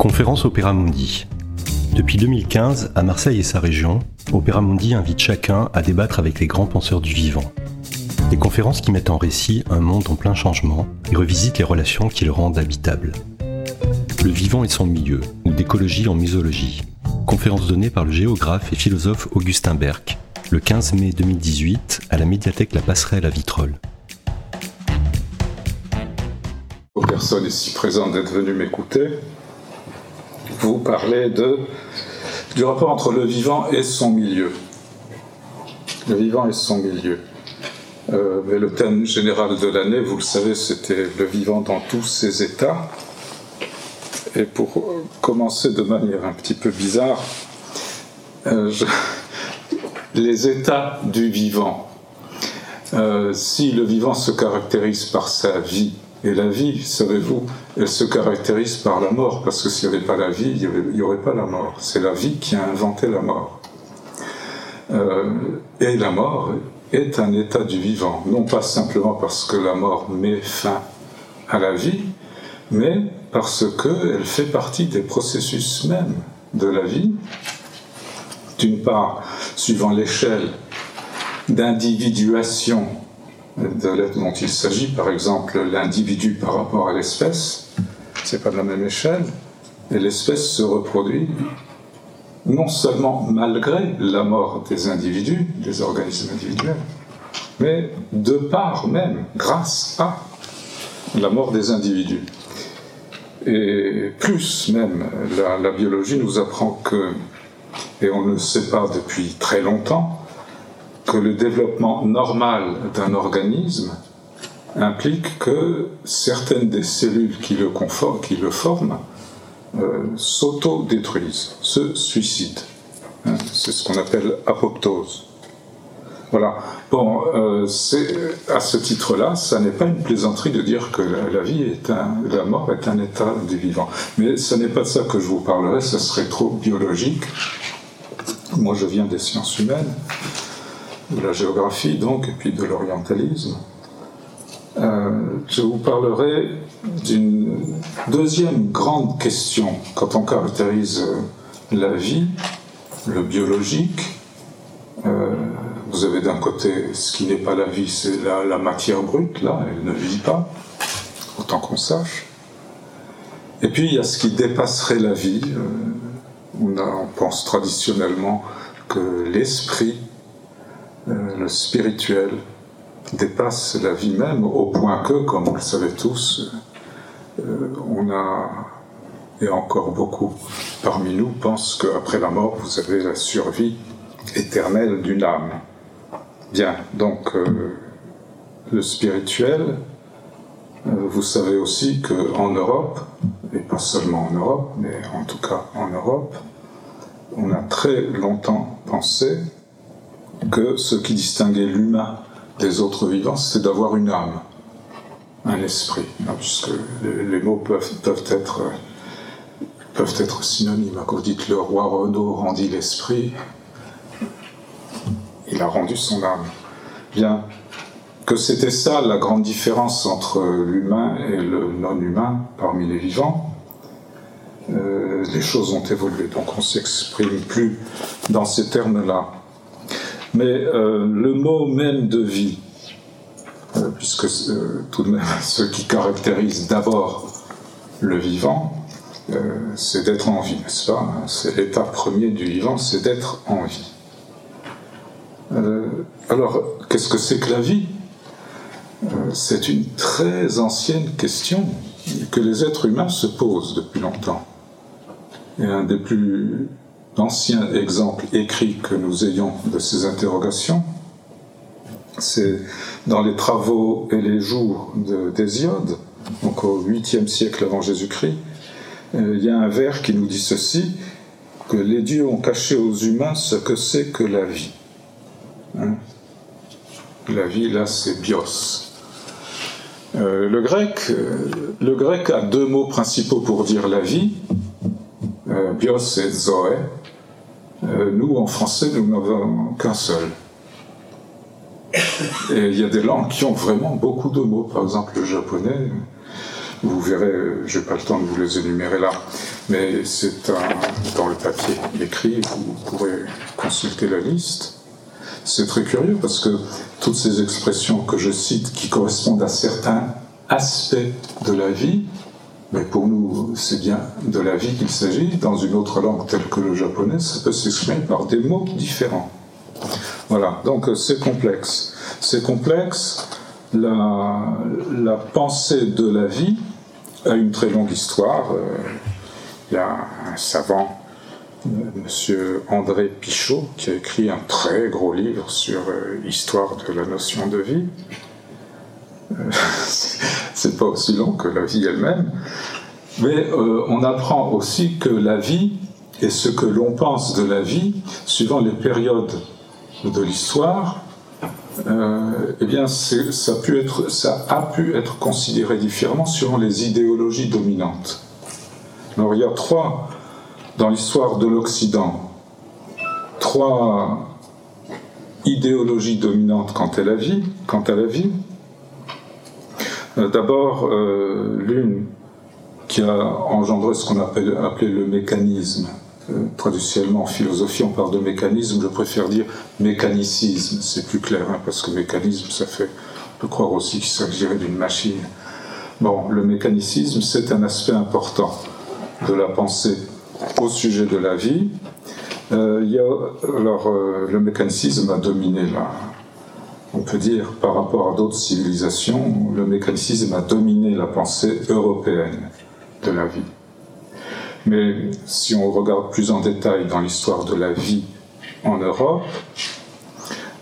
Conférence Opéra Mundi. Depuis 2015, à Marseille et sa région, Opéra Mundi invite chacun à débattre avec les grands penseurs du vivant. Des conférences qui mettent en récit un monde en plein changement et revisitent les relations qui le rendent habitable. Le vivant et son milieu, ou d'écologie en musologie. Conférence donnée par le géographe et philosophe Augustin Berck, le 15 mai 2018 à la médiathèque La Passerelle à Vitrolles. Aux ici présentes d'être venues m'écouter, vous parlez de, du rapport entre le vivant et son milieu. Le vivant et son milieu. Euh, mais le thème général de l'année, vous le savez, c'était le vivant dans tous ses états. Et pour commencer de manière un petit peu bizarre, euh, les états du vivant. Euh, si le vivant se caractérise par sa vie, et la vie, savez-vous, elle se caractérise par la mort, parce que s'il n'y avait pas la vie, il n'y aurait pas la mort. C'est la vie qui a inventé la mort. et la mort est un état du vivant, non pas simplement parce que la mort met fin à la vie, mais parce qu'elle fait partie des processus même de la vie. D'une part, suivant l'échelle d'individuation de l'être dont il s'agit, par exemple l'individu par rapport à l'espèce, c'est pas de la même échelle, et l'espèce se reproduit non seulement malgré la mort des individus, des organismes individuels, mais de part même, grâce à la mort des individus. Et plus même, la, biologie nous apprend que, et on ne le sait pas depuis très longtemps, que le développement normal d'un organisme implique que certaines des cellules qui le, qui le forment euh, s'auto-détruisent, se suicident. Hein, c'est ce qu'on appelle apoptose. Voilà. Bon, euh, à ce titre-là, ça n'est pas une plaisanterie de dire que la, vie est un, la mort est un état du vivant. Mais ce n'est pas de ça que je vous parlerai, ce serait trop biologique. Moi, je viens des sciences humaines, de la géographie donc, et puis de l'orientalisme. Euh, je vous parlerai d'une deuxième grande question quand on caractérise la vie, le biologique. Euh, vous avez d'un côté ce qui n'est pas la vie, c'est la, matière brute, là, elle ne vit pas, autant qu'on sache. Et puis il y a ce qui dépasserait la vie. Euh, on, pense traditionnellement que l'esprit, euh, le spirituel, dépasse la vie même, au point que, comme vous le savez tous, euh, on a, et encore beaucoup parmi nous, pensent qu'après la mort, vous avez la survie éternelle d'une âme. Bien, donc euh, le spirituel, euh, vous savez aussi qu'en Europe, et pas seulement en Europe, mais en tout cas en Europe, on a très longtemps pensé que ce qui distinguait l'humain des autres vivants, c'était d'avoir une âme, un esprit, hein, puisque les, mots peuvent, peuvent, être, peuvent être synonymes. Quand vous dites le roi Renaud rendit l'esprit, il a rendu son âme. Bien, que c'était ça la grande différence entre l'humain et le non-humain parmi les vivants, euh, les choses ont évolué, donc on s'exprime plus dans ces termes-là. Mais euh, le mot même de vie, euh, puisque tout de même ce qui caractérise d'abord le vivant, c'est d'être en vie, n'est-ce pas? C'est l'état premier du vivant, c'est d'être en vie. Euh, alors, qu'est-ce que c'est que la vie? Euh, C'est une très ancienne question que les êtres humains se posent depuis longtemps. Et un des plus anciens exemples écrits que nous ayons de ces interrogations, c'est dans les travaux et les jours d'Hésiode, donc au 8e siècle avant Jésus-Christ, euh, il y a un vers qui nous dit ceci, que les dieux ont caché aux humains ce que c'est que la vie. Hein? La vie, là, c'est bios. Euh, le, grec, euh, le grec a deux mots principaux pour dire la vie, bios et zoé. Nous, en français, nous n'avons qu'un seul. Et il y a des langues qui ont vraiment beaucoup de mots. Par exemple, le japonais, Vous verrez, je n'ai pas le temps de vous les énumérer là, mais c'est dans le papier écrit, vous pourrez consulter la liste. C'est très curieux parce que toutes ces expressions que je cite qui correspondent à certains aspects de la vie, mais pour nous, c'est bien de la vie qu'il s'agit. Dans une autre langue telle que le japonais, ça peut s'exprimer par des mots différents. Voilà, donc euh, c'est complexe. C'est complexe. La, pensée de la vie a une très longue histoire. Euh, il y a un savant, euh, Monsieur André Pichot, qui a écrit un très gros livre sur l'histoire de la notion de vie. c'est pas aussi long que la vie elle-même, mais on apprend aussi que la vie et ce que l'on pense de la vie, suivant les périodes de l'histoire, euh, eh bien, ça a, pu être, considéré différemment selon les idéologies dominantes. Alors, il y a trois, dans l'histoire de l'Occident, trois idéologies dominantes quant à la vie. Quant à la vie. Euh, d'abord, euh, l'une qui a engendré ce qu'on appelle appelé le mécanisme, euh, traditionnellement en philosophie, on parle de mécanisme, je préfère dire mécanicisme, c'est plus clair, hein, parce que mécanisme, ça fait de croire aussi qu'il s'agirait d'une machine. Bon, le mécanicisme, c'est un aspect important de la pensée au sujet de la vie. Y a, alors, le mécanicisme a dominé là. On peut dire, par rapport à d'autres civilisations, le mécanicisme a dominé la pensée européenne de la vie. Mais si on regarde plus en détail dans l'histoire de la vie en Europe,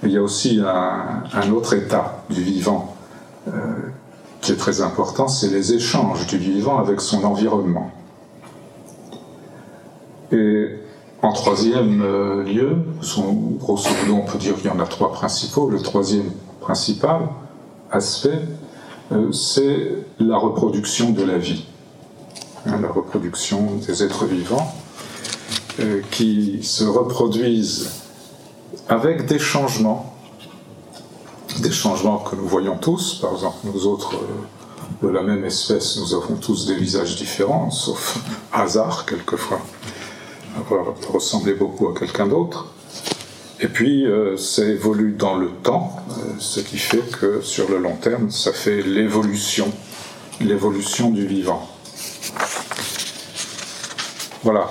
il y a aussi un, autre état du vivant euh, qui est très important, c'est les échanges du vivant avec son environnement. En troisième euh, lieu, grosso modo on peut dire qu'il y en a trois principaux, le troisième principal aspect, euh, c'est la reproduction de la vie. Hein, la reproduction des êtres vivants, euh, qui se reproduisent avec des changements, des changements que nous voyons tous, par exemple nous autres de la même espèce, nous avons tous des visages différents, sauf hasard quelquefois, avoir ressemblé beaucoup à quelqu'un d'autre. Et puis, euh, ça évolue dans le temps, ce qui fait que sur le long terme, ça fait l'évolution, l'évolution du vivant. Voilà.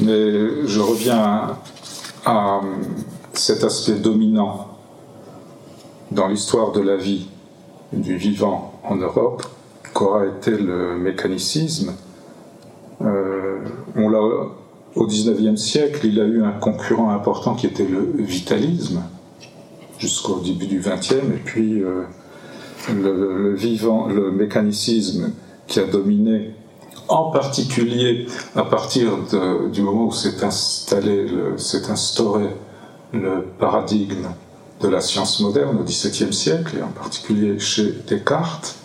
Mais je reviens à, cet aspect dominant dans l'histoire de la vie du vivant en Europe, qu'aura été le mécanicisme. Euh, on l'a, au XIXe siècle, il a eu un concurrent important qui était le vitalisme, jusqu'au début du XXe, et puis euh, le, vivant, le mécanicisme qui a dominé en particulier à partir du moment où s'est installé, s'est instauré le paradigme de la science moderne au XVIIe siècle, et en particulier chez Descartes.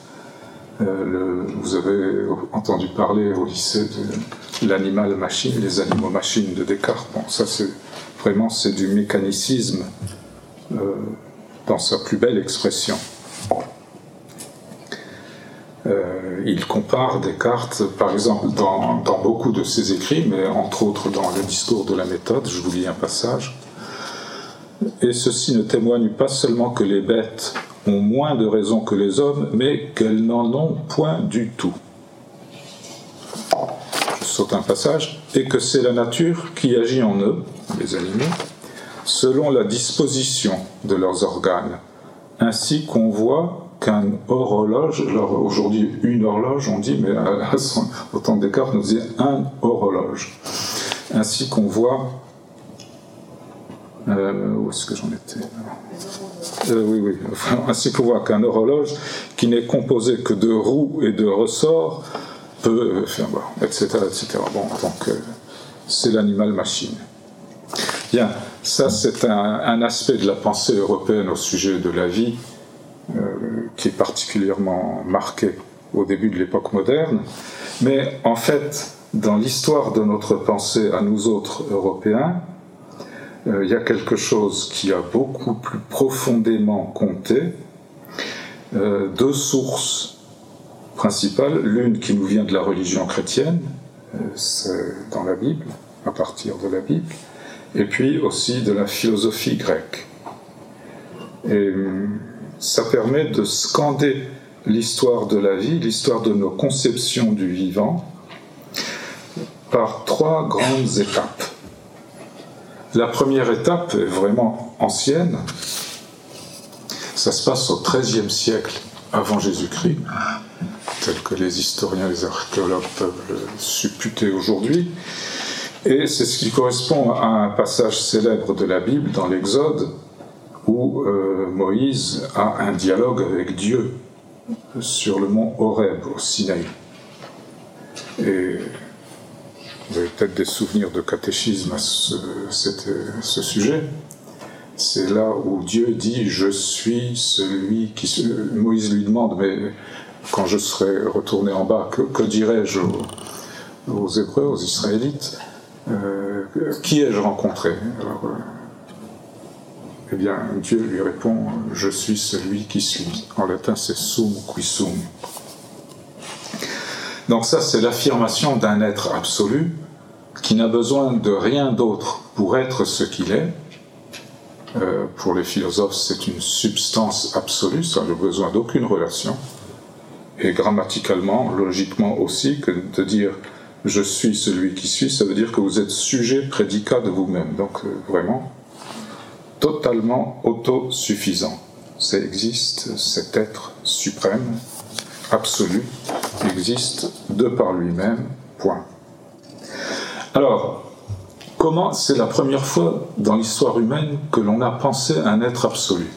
Euh, vous avez entendu parler au lycée de l'animal-machine, les animaux-machines de Descartes. Ça c'est vraiment c'est du mécanicisme euh, dans sa plus belle expression. Euh, il compare Descartes, par exemple, dans, beaucoup de ses écrits, mais entre autres dans le discours de la méthode, je vous lis un passage. Et ceci ne témoigne pas seulement que les bêtes ont moins de raison que les hommes, mais qu'elles n'en ont point du tout. Je saute un passage. Et que c'est la nature qui agit en eux, les animaux, selon la disposition de leurs organes, ainsi qu'on voit qu'un horloge, aujourd'hui une horloge, on dit, mais à, son, au disait un horloge. Ainsi qu'on voit. Euh, où est-ce que j'en étais euh, Oui, oui. ainsi qu'on voit qu'un horloge qui n'est composé que de roues et de ressorts peut faire, etc., etc. Bon, donc c'est l'animal machine. Bien, ça c'est un, un aspect de la pensée européenne au sujet de la vie euh, qui est particulièrement marqué au début de l'époque moderne. Mais en fait, dans l'histoire de notre pensée à nous autres Européens, euh, il y a quelque chose qui a beaucoup plus profondément compté. Euh, deux sources principales. L'une qui nous vient de la religion chrétienne, euh, c'est dans la Bible, à partir de la Bible, et puis aussi de la philosophie grecque. Et ça permet de scander l'histoire de la vie, l'histoire de nos conceptions du vivant, par trois grandes étapes. La première étape est vraiment ancienne. Ça se passe au XIIIe siècle avant Jésus-Christ, tel que les historiens, les archéologues peuvent le supputer aujourd'hui. Et c'est ce qui correspond à un passage célèbre de la Bible dans l'Exode, où euh, Moïse a un dialogue avec Dieu sur le mont Horeb au Sinaï. Vous avez peut-être des souvenirs de catéchisme à ce, sujet. C'est là où Dieu dit Je suis celui qui. Moïse lui demande Mais quand je serai retourné en bas, que, dirais-je aux, Hébreux, aux Israélites euh, Qui ai-je rencontré euh, Eh bien, Dieu lui répond Je suis celui qui suis. En latin, c'est sum qui sum. Donc ça, c'est l'affirmation d'un être absolu qui n'a besoin de rien d'autre pour être ce qu'il est. Euh, pour les philosophes, c'est une substance absolue, ça n'a besoin d'aucune relation. Et grammaticalement, logiquement aussi, que de dire je suis celui qui suis, ça veut dire que vous êtes sujet prédicat de vous-même. Donc euh, vraiment, totalement autosuffisant. Ça existe, cet être suprême, absolu, existe de par lui-même, point. Alors, comment c'est la première fois dans l'histoire humaine que l'on a pensé un être absolu?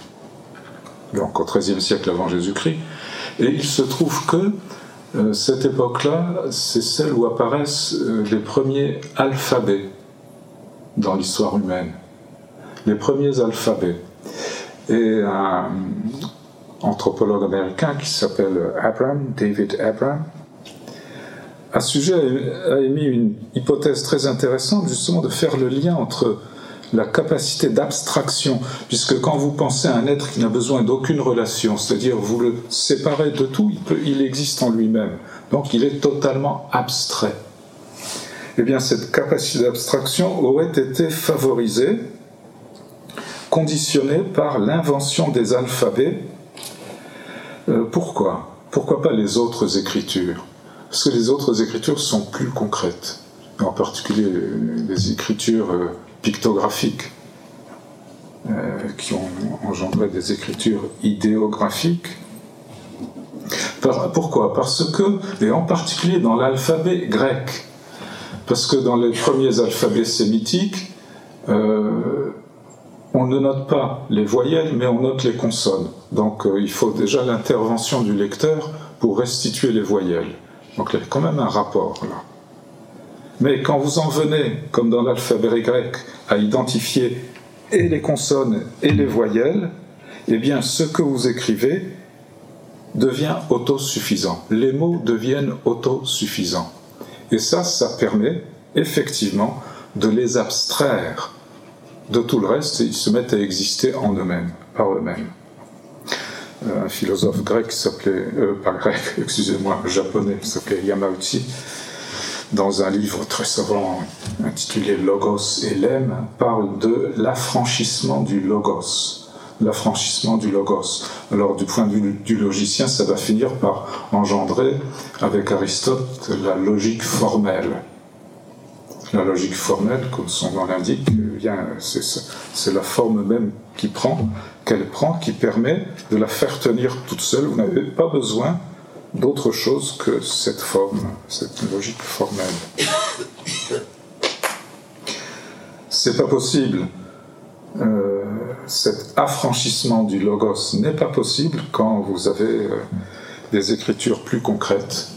Donc au XIIIe siècle avant Jésus-Christ. Et il se trouve que euh, cette époque-là, c'est celle où apparaissent euh, les premiers alphabets dans l'histoire humaine. Les premiers alphabets. Et un anthropologue américain qui s'appelle Abraham, David Abraham, à ce sujet a émis une hypothèse très intéressante, justement, de faire le lien entre la capacité d'abstraction, puisque quand vous pensez à un être qui n'a besoin d'aucune relation, c'est-à-dire vous le séparez de tout, il, il existe en lui-même, donc il est totalement abstrait. Eh bien, cette capacité d'abstraction aurait été favorisée, conditionnée par l'invention des alphabets. Euh, pourquoi? Pourquoi pas les autres écritures? Parce que les autres écritures sont plus concrètes, en particulier les écritures euh, pictographiques, euh, qui ont engendré des écritures idéographiques. Pourquoi? Parce que, et en particulier dans l'alphabet grec, parce que dans les premiers alphabets sémitiques, on ne note pas les voyelles, mais on note les consonnes. Donc il faut déjà l'intervention du lecteur pour restituer les voyelles. Donc il y a quand même un rapport là. Mais quand vous en venez, comme dans l'alphabet grec, à identifier et les consonnes et les voyelles, eh bien ce que vous écrivez devient autosuffisant. Les mots deviennent autosuffisants. Et ça, ça permet effectivement de les abstraire de tout le reste ils se mettent à exister en eux-mêmes, par eux-mêmes. Euh, un philosophe grec s'appelait, euh, pas grec, excusez-moi, japonais, s'appelait Yamauchi, dans un livre très savant intitulé Logos et l'Em, parle de l'affranchissement du Logos. L'affranchissement du Logos. Alors, du point de vue du logicien, ça va finir par engendrer, avec Aristote, la logique formelle. La logique formelle, comme son nom l'indique, c'est la forme même qu'elle prend, qui permet de la faire tenir toute seule. Vous n'avez pas besoin d'autre chose que cette forme, cette logique formelle. C'est pas possible. Euh, cet affranchissement du logos n'est pas possible quand vous avez euh, des écritures plus concrètes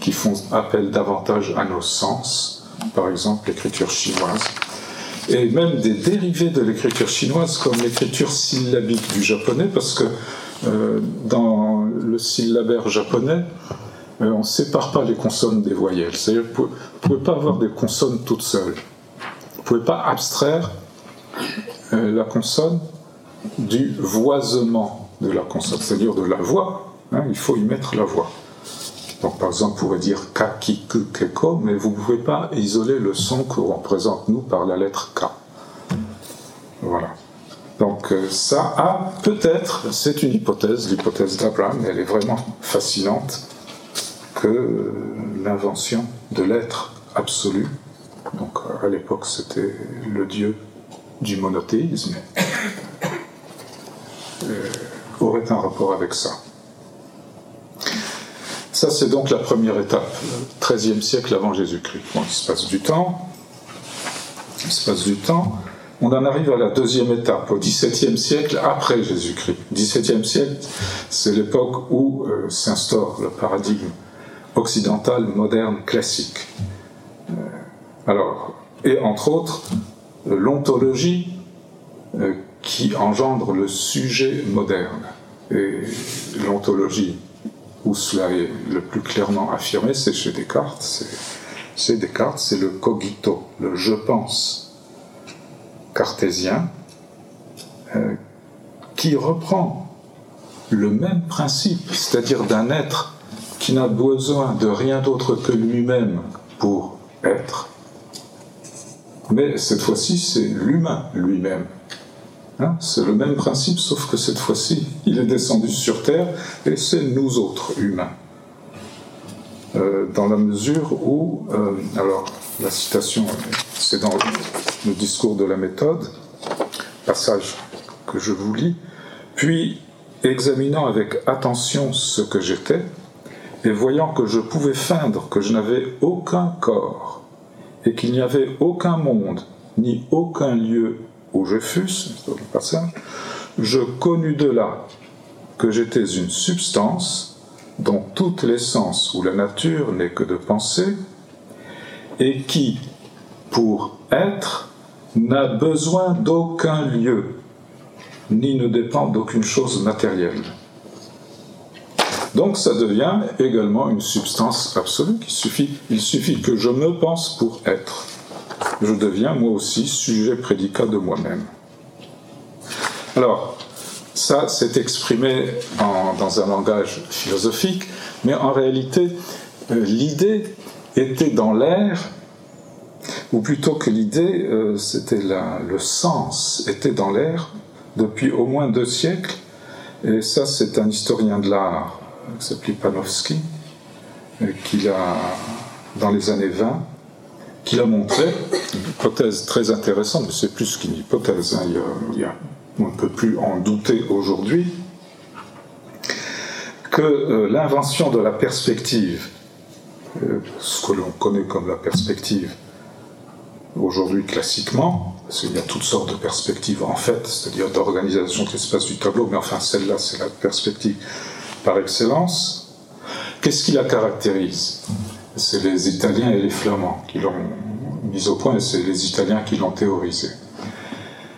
qui font appel davantage à nos sens par exemple l'écriture chinoise, et même des dérivés de l'écriture chinoise comme l'écriture syllabique du japonais, parce que euh, dans le syllabaire japonais, euh, on ne sépare pas les consonnes des voyelles. C'est-à-dire que vous ne pouvez pas avoir des consonnes toutes seules. Vous ne pouvez pas abstraire euh, la consonne du voisement de la consonne, c'est-à-dire de la voix. Hein, il faut y mettre la voix. Donc par exemple, on pourrait dire ka, ki, ku, keko, mais vous ne pouvez pas isoler le son que représente nous par la lettre K. Voilà. Donc euh, ça a peut-être, c'est une hypothèse, l'hypothèse d'Abraham, elle est vraiment fascinante, que l'invention de l'être absolu, donc à l'époque c'était le dieu du monothéisme, euh, aurait un rapport avec ça. Ça, c'est donc la première étape, 13e siècle avant Jésus-Christ. Bon, il se passe du temps. Il se passe du temps. On en arrive à la deuxième étape, au XVIIe siècle après Jésus-Christ. XVIIe siècle, c'est l'époque où euh, s'instaure le paradigme occidental, moderne, classique. Euh, alors, et entre autres, l'ontologie euh, qui engendre le sujet moderne. Et l'ontologie, où cela est le plus clairement affirmé, c'est chez Descartes. Chez Descartes, c'est le cogito, le je pense cartésien, euh, qui reprend le même principe, c'est-à-dire d'un être qui n'a besoin de rien d'autre que lui-même pour être, mais cette fois-ci, c'est l'humain lui-même. Hein, c'est le même principe, sauf que cette fois-ci, il est descendu sur Terre et c'est nous autres humains. Euh, dans la mesure où, euh, alors la citation, c'est dans le discours de la méthode, passage que je vous lis, puis examinant avec attention ce que j'étais, et voyant que je pouvais feindre que je n'avais aucun corps, et qu'il n'y avait aucun monde, ni aucun lieu où je fusse, je connus de là que j'étais une substance dont toute l'essence ou la nature n'est que de penser, et qui, pour être, n'a besoin d'aucun lieu, ni ne dépend d'aucune chose matérielle. Donc ça devient également une substance absolue. Il suffit que je me pense pour être. Je deviens moi aussi sujet prédicat de moi-même. Alors, ça s'est exprimé dans un langage philosophique, mais en réalité, euh, l'idée était dans l'air, ou plutôt que l'idée, euh, c'était le sens, était dans l'air depuis au moins deux siècles, et ça c'est un historien de l'art qui s'appelait Panofsky, qu'il a, dans les années 20, qu'il a montré, une hypothèse très intéressante, mais c'est plus qu'une hypothèse, hein, on ne peut plus en douter aujourd'hui, que euh, l'invention de la perspective, euh, ce que l'on connaît comme la perspective aujourd'hui classiquement, parce qu'il y a toutes sortes de perspectives en fait, c'est-à-dire d'organisation de l'espace du tableau, mais enfin celle-là c'est la perspective par excellence, qu'est-ce qui la caractérise? C'est les Italiens et les Flamands qui l'ont mise au point, et c'est les Italiens qui l'ont théorisé.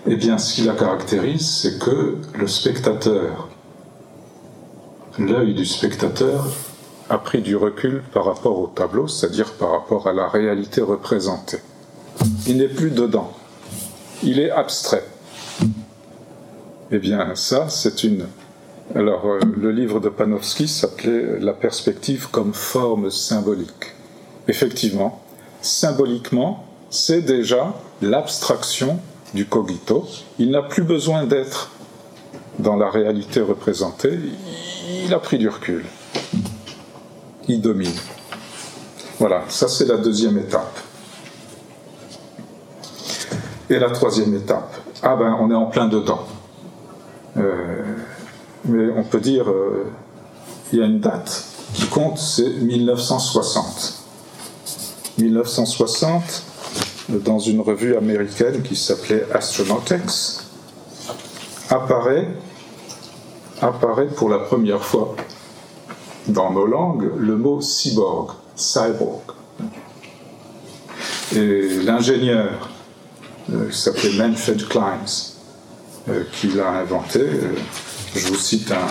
Eh bien, ce qui la caractérise, c'est que le spectateur, l'œil du spectateur, a pris du recul par rapport au tableau, c'est-à-dire par rapport à la réalité représentée. Il n'est plus dedans, il est abstrait. Eh bien, ça, c'est une alors, euh, le livre de Panofsky s'appelait La perspective comme forme symbolique. Effectivement, symboliquement, c'est déjà l'abstraction du cogito. Il n'a plus besoin d'être dans la réalité représentée. Il a pris du recul. Il domine. Voilà, ça c'est la deuxième étape. Et la troisième étape, ah ben on est en plein dedans. Euh, mais on peut dire euh, il y a une date qui compte, c'est 1960. 1960, dans une revue américaine qui s'appelait Astronautics, apparaît, apparaît pour la première fois dans nos langues le mot cyborg, cyborg. Et l'ingénieur euh, qui s'appelait Manfred Kleins, euh, qui l'a inventé, je vous cite un,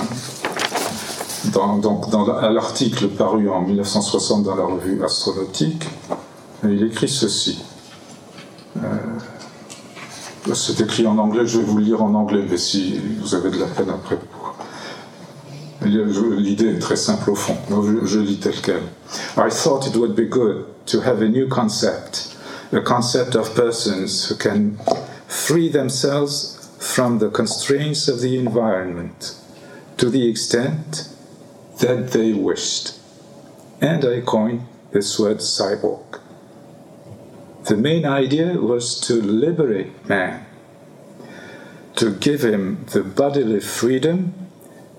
dans, l'article paru en 1960 dans la revue Astronautique, il écrit ceci. Euh, c'est écrit en anglais, je vais vous le lire en anglais, mais si vous avez de la peine après. L'idée est très simple au fond. Je, je lis tel quel. I thought it would be good to have a new concept, a concept of persons who can free themselves from the constraints of the environment to the extent that they wished. And I coined this word cyborg. The main idea was to liberate man, to give him the bodily freedom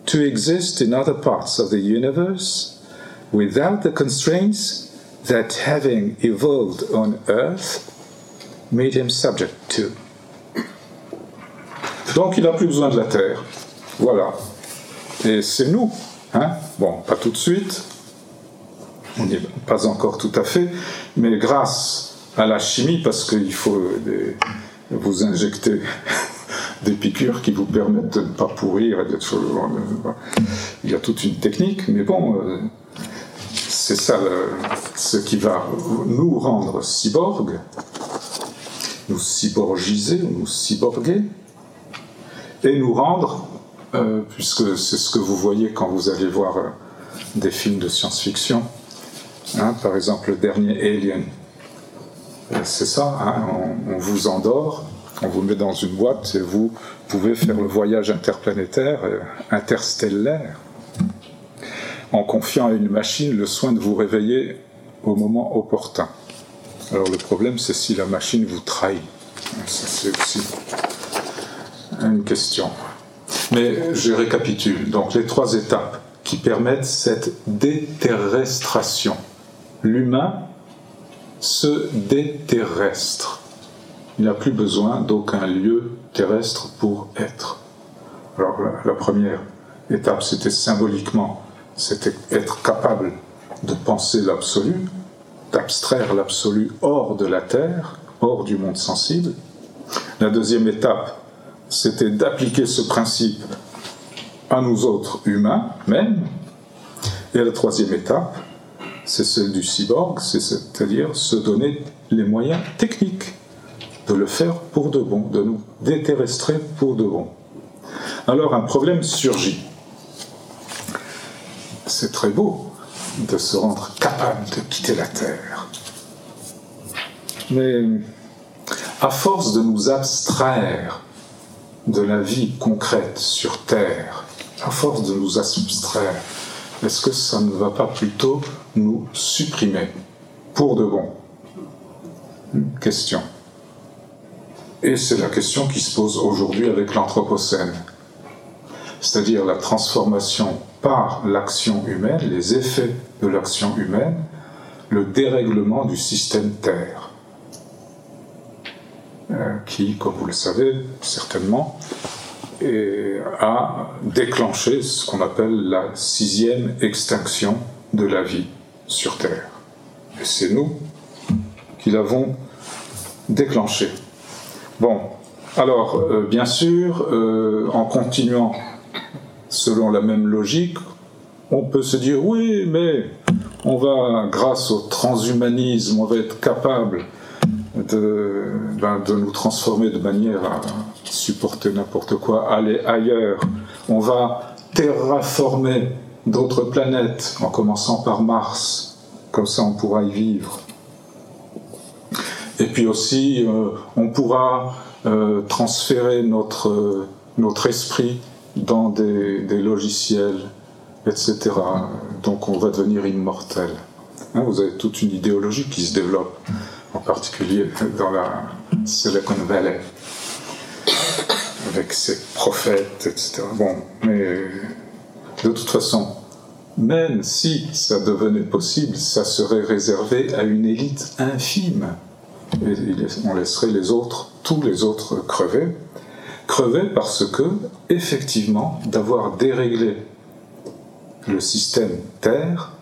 to exist in other parts of the universe without the constraints that having evolved on Earth made him subject to. Donc il n'a plus besoin de la Terre. Voilà. Et c'est nous. Hein bon, pas tout de suite. On n'est pas encore tout à fait. Mais grâce à la chimie, parce qu'il faut vous injecter des piqûres qui vous permettent de ne pas pourrir et. Il y a toute une technique, mais bon, euh, c'est ça ce qui va nous rendre cyborgs, nous cyborgiser, nous cyborguer, et nous rendre, euh, puisque c'est ce que vous voyez quand vous allez voir euh, des films de science-fiction, hein, par exemple le dernier Alien, c'est ça, hein, on, vous endort, on vous met dans une boîte et vous pouvez faire le voyage interplanétaire, euh, interstellaire, en confiant à une machine le soin de vous réveiller au moment opportun. Alors le problème, c'est si la machine vous trahit. c'est aussi une question. Mais je récapitule. Donc les trois étapes qui permettent cette déterrestration. L'humain se déterrestre. Il n'a plus besoin d'aucun lieu terrestre pour être. Alors la, première étape, c'était symboliquement, c'était être capable de penser l'absolu, d'abstraire l'absolu hors de la Terre, hors du monde sensible. La deuxième étape, c'était d'appliquer ce principe à nous autres humains même. Et la troisième étape, c'est celle du cyborg, c'est-à-dire se donner les moyens techniques de le faire pour de bon, de nous déterrestrer pour de bon. Alors un problème surgit. C'est très beau de se rendre capable de quitter la Terre. Mais à force de nous abstraire de la vie concrète sur Terre, à force de nous abstraire, est-ce que ça ne va pas plutôt nous supprimer pour de bon? Question. Et c'est la question qui se pose aujourd'hui avec l'Anthropocène, c'est-à-dire la transformation par l'action humaine, les effets de l'action humaine, le dérèglement du système Terre, qui, comme vous le savez certainement, a déclenché ce qu'on appelle la sixième extinction de la vie sur Terre. Et c'est nous qui l'avons déclenché. Bon, alors, euh, bien sûr, euh, en continuant selon la même logique, on peut se dire oui, mais on va, grâce au transhumanisme, on va être capable de, ben, de nous transformer de manière à supporter n'importe quoi, aller ailleurs. On va terraformer d'autres planètes, en commençant par Mars. Comme ça, on pourra y vivre. Et puis aussi, euh, on pourra euh, transférer notre, notre esprit dans des, logiciels, etc. Donc on va devenir immortel. Hein, vous avez toute une idéologie qui se développe, en particulier dans la Silicon Valley, avec ses prophètes, etc. Bon, mais de toute façon, même si ça devenait possible, ça serait réservé à une élite infime on laisserait les autres, tous les autres crever. Crever parce que, effectivement, d'avoir déréglé le système Terre,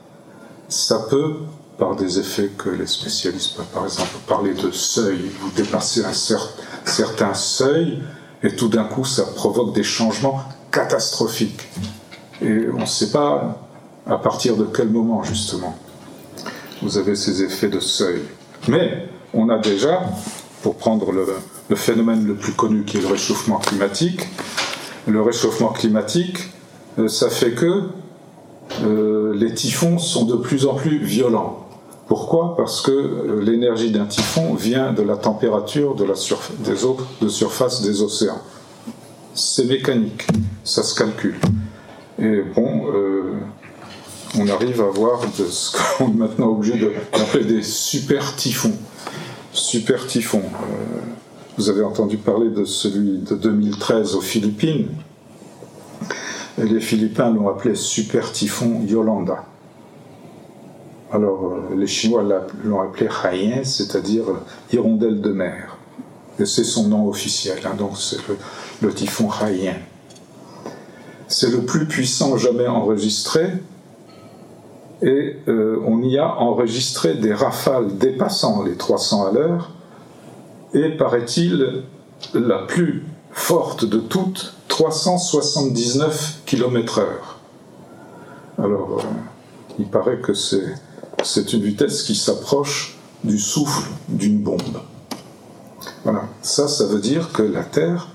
ça peut, par des effets que les spécialistes peuvent par exemple parler de seuil, vous dépassez un certain seuil et tout d'un coup ça provoque des changements catastrophiques. Et on ne sait pas à partir de quel moment justement vous avez ces effets de seuil. Mais on a déjà, pour prendre le, phénomène le plus connu qui est le réchauffement climatique, le réchauffement climatique euh, ça fait que euh, les typhons sont de plus en plus violents. Pourquoi? Parce que euh, l'énergie d'un typhon vient de la température de, des eaux surface des océans. C'est mécanique, ça se calcule. Et bon, on arrive à voir ce qu'on est maintenant obligé d'appeler des super typhons. Super typhons. vous avez entendu parler de celui de 2013 aux Philippines, les Philippins l'ont appelé super typhon Yolanda. Alors euh, les Chinois l'ont appelé Haiyan, c'est-à-dire hirondelle de mer. Et c'est son nom officiel, hein, donc c'est le, typhon Haiyan. C'est le plus puissant jamais enregistré, et euh, on y a enregistré des rafales dépassant les 300 à l'heure, et paraît-il la plus forte de toutes 379 km/h. Alors, euh, il paraît que c'est une vitesse qui s'approche du souffle d'une bombe. Voilà, ça, ça veut dire que la Terre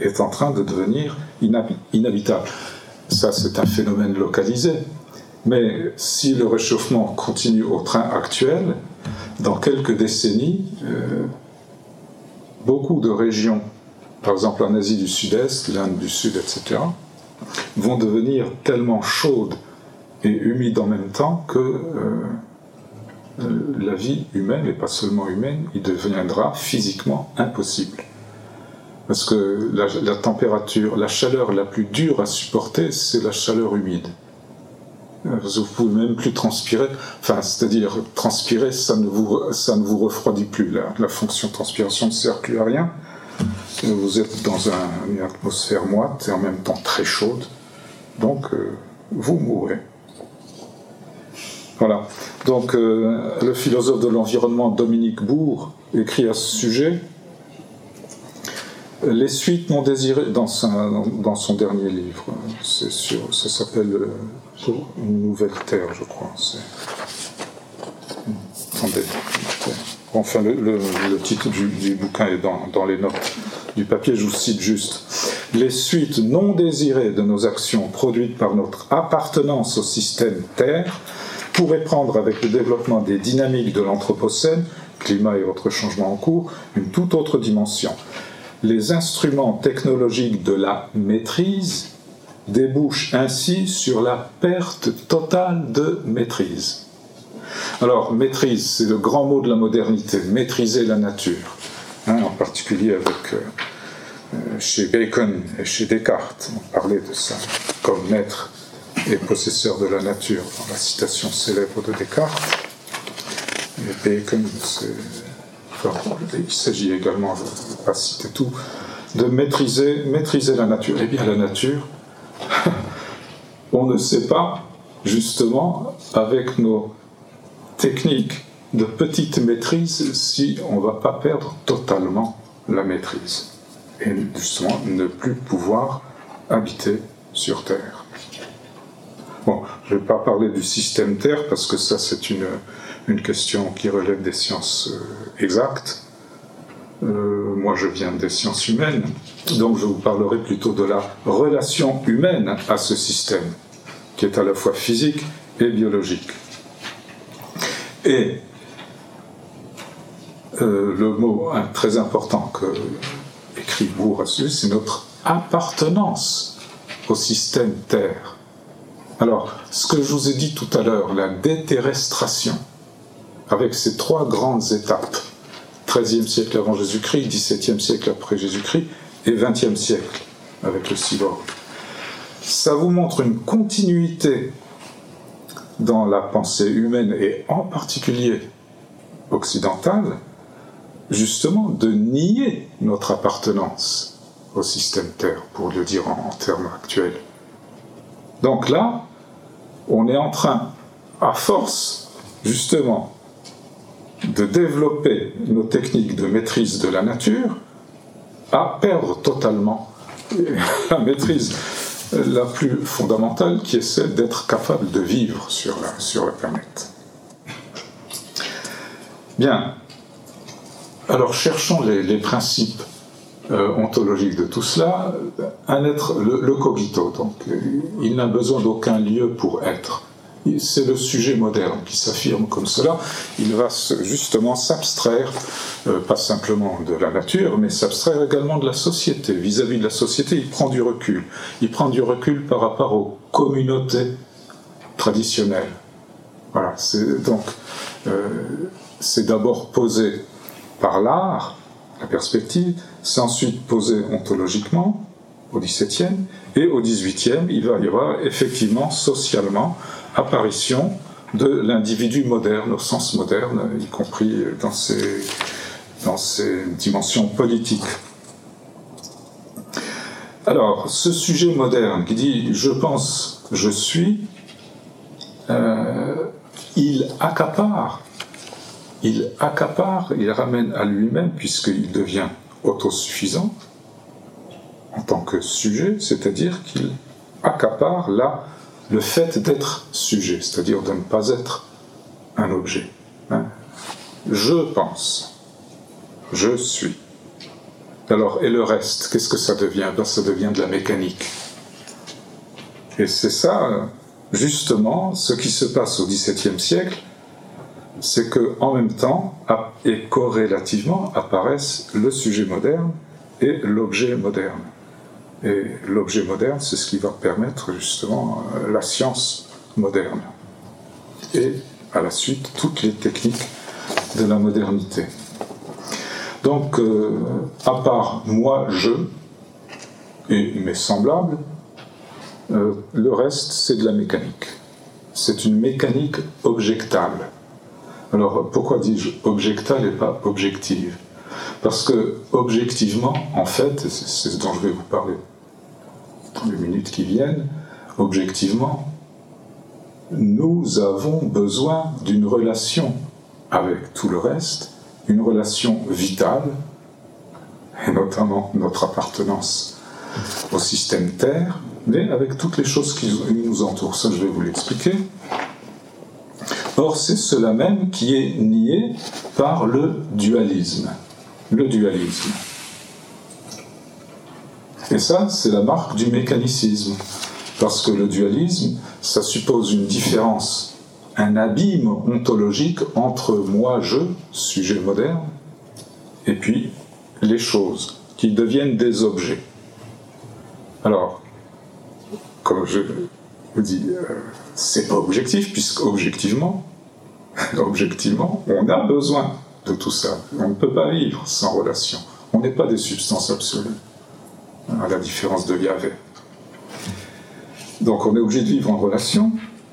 est en train de devenir inhabitable. Ça, c'est un phénomène localisé. Mais si le réchauffement continue au train actuel, dans quelques décennies, euh, beaucoup de régions par exemple en Asie du Sud-Est, l'Inde du Sud, etc., vont devenir tellement chaudes et humides en même temps que euh, la vie humaine, et pas seulement humaine, il deviendra physiquement impossible. Parce que la, température, la chaleur la plus dure à supporter, c'est la chaleur humide. Vous ne pouvez même plus transpirer. Enfin, c'est-à-dire, transpirer, ça ne vous, ça ne vous refroidit plus. La, la fonction transpiration ne sert plus à rien vous êtes dans une atmosphère moite et en même temps très chaude, donc euh, vous mourrez. Voilà. Donc euh, le philosophe de l'environnement Dominique Bourg écrit à ce sujet les suites non désirées dans, dans son dernier livre. C'est ça s'appelle euh, Une nouvelle terre, je crois. Attendez. Enfin, le, titre du, bouquin est dans les notes du papier, je vous cite juste. Les suites non désirées de nos actions produites par notre appartenance au système Terre pourraient prendre avec le développement des dynamiques de l'Anthropocène, climat et autres changements en cours, une toute autre dimension. Les instruments technologiques de la maîtrise débouchent ainsi sur la perte totale de maîtrise. Alors, maîtrise, c'est le grand mot de la modernité, maîtriser la nature. Hein, en particulier avec euh, euh, chez Bacon et chez Descartes, on parlait de ça comme maître et possesseur de la nature dans la citation célèbre de Descartes. Et Bacon, il s'agit également, je ne vais pas citer tout, de maîtriser, maîtriser la nature. Eh bien, la nature, on ne sait pas, justement, avec nos techniques de petite maîtrise si on ne va pas perdre totalement la maîtrise et justement ne plus pouvoir habiter sur Terre. Bon, je ne vais pas parler du système Terre parce que ça c'est une, une question qui relève des sciences euh, exactes. Euh, moi je viens des sciences humaines, donc je vous parlerai plutôt de la relation humaine à ce système, qui est à la fois physique et biologique. Et euh, le mot hein, très important que écrit Bourg c'est notre appartenance au système Terre. Alors, ce que je vous ai dit tout à l'heure, la déterrestration, avec ces trois grandes étapes, 13e siècle avant Jésus-Christ, 17e siècle après Jésus-Christ et 20e siècle avec le cyborg, ça vous montre une continuité dans la pensée humaine et en particulier occidentale justement de nier notre appartenance au système Terre, pour le dire en, termes actuels. Donc là, on est en train, à force justement de développer nos techniques de maîtrise de la nature, à perdre totalement la maîtrise la plus fondamentale qui est celle d'être capable de vivre sur la, planète. Bien, alors cherchons les, principes ontologique de tout cela, un être, le, cogito, donc il n'a besoin d'aucun lieu pour être. C'est le sujet moderne qui s'affirme comme cela. Il va justement s'abstraire, euh, pas simplement de la nature, mais s'abstraire également de la société. Vis-à-vis de la société, il prend du recul. Il prend du recul par rapport aux communautés traditionnelles. Voilà, donc euh, c'est d'abord posé par l'art, perspective, c'est ensuite posé ontologiquement au XVIIe, et au XVIIIe, il va y avoir effectivement socialement apparition de l'individu moderne au sens moderne, y compris dans ses, dans ses dimensions politiques. Alors, ce sujet moderne qui dit je pense, je suis, euh, il accapare, il accapare, il ramène à lui-même, puisqu'il devient autosuffisant en tant que sujet, c'est-à-dire qu'il accapare là le fait d'être sujet, c'est-à-dire de ne pas être un objet. Hein. Je pense, je suis. Alors, et le reste, qu'est-ce que ça devient? Ben, Ça devient de la mécanique. Et c'est ça, justement, ce qui se passe au XVIIe siècle, c'est que en même temps et corrélativement apparaissent le sujet moderne et l'objet moderne. Et l'objet moderne, c'est ce qui va permettre justement euh, la science moderne. Et à la suite, toutes les techniques de la modernité. Donc, euh, à part moi, je et mes semblables, euh, le reste, c'est de la mécanique. C'est une mécanique objectable. Alors, pourquoi dis-je objectale et pas objective? Parce que, objectivement, en fait, c'est ce dont je vais vous parler dans les minutes qui viennent, objectivement, nous avons besoin d'une relation avec tout le reste, une relation vitale, et notamment notre appartenance au système Terre, mais avec toutes les choses qui nous entourent. Ça, je vais vous l'expliquer. Or, c'est cela même qui est nié par le dualisme. Le dualisme. Et ça, c'est la marque du mécanicisme. Parce que le dualisme, ça suppose une différence, un abîme ontologique entre moi, je, sujet moderne, et puis les choses, qui deviennent des objets. Alors, comme je vous dis, euh, c'est pas objectif, puisque objectivement, objectivement, on a besoin de tout ça. On ne peut pas vivre sans relation. On n'est pas des substances absolues à la différence de Yahvé. Donc on est obligé de vivre en relation.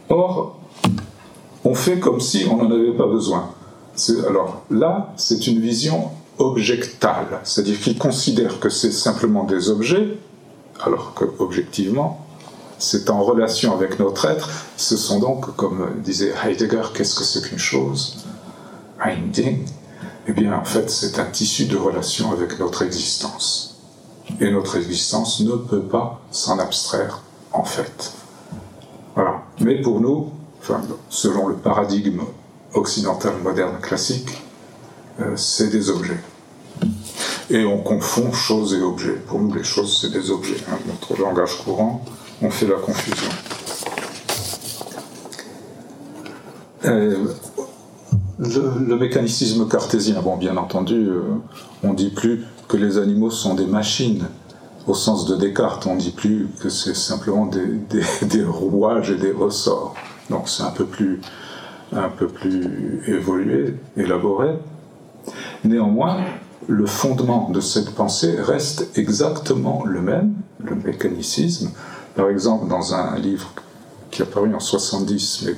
Or, on fait comme si on n'en avait pas besoin. Alors là, c'est une vision objectale, c'est-à-dire qu'il considère que c'est simplement des objets, alors que objectivement, c'est en relation avec notre être. Ce sont donc, comme disait Heidegger, qu'est-ce que c'est qu'une chose? Un ding. Eh bien, en fait, c'est un tissu de relation avec notre existence et notre existence ne peut pas s'en abstraire en fait. Voilà. Mais pour nous, selon le paradigme occidental moderne classique, euh, c'est des objets. Et on confond choses et objets. Pour nous, les choses, c'est des objets. Hein. Notre langage courant, on fait la confusion. Euh, le, mécanicisme cartésien, bon, bien entendu, euh, on dit plus que les animaux sont des machines. Au sens de Descartes, on ne dit plus que c'est simplement des, rouages et des ressorts. Donc c'est un peu plus, un peu plus évolué, élaboré. Néanmoins, le fondement de cette pensée reste exactement le même, le mécanicisme. Par exemple, dans un livre qui a paru en 70, mais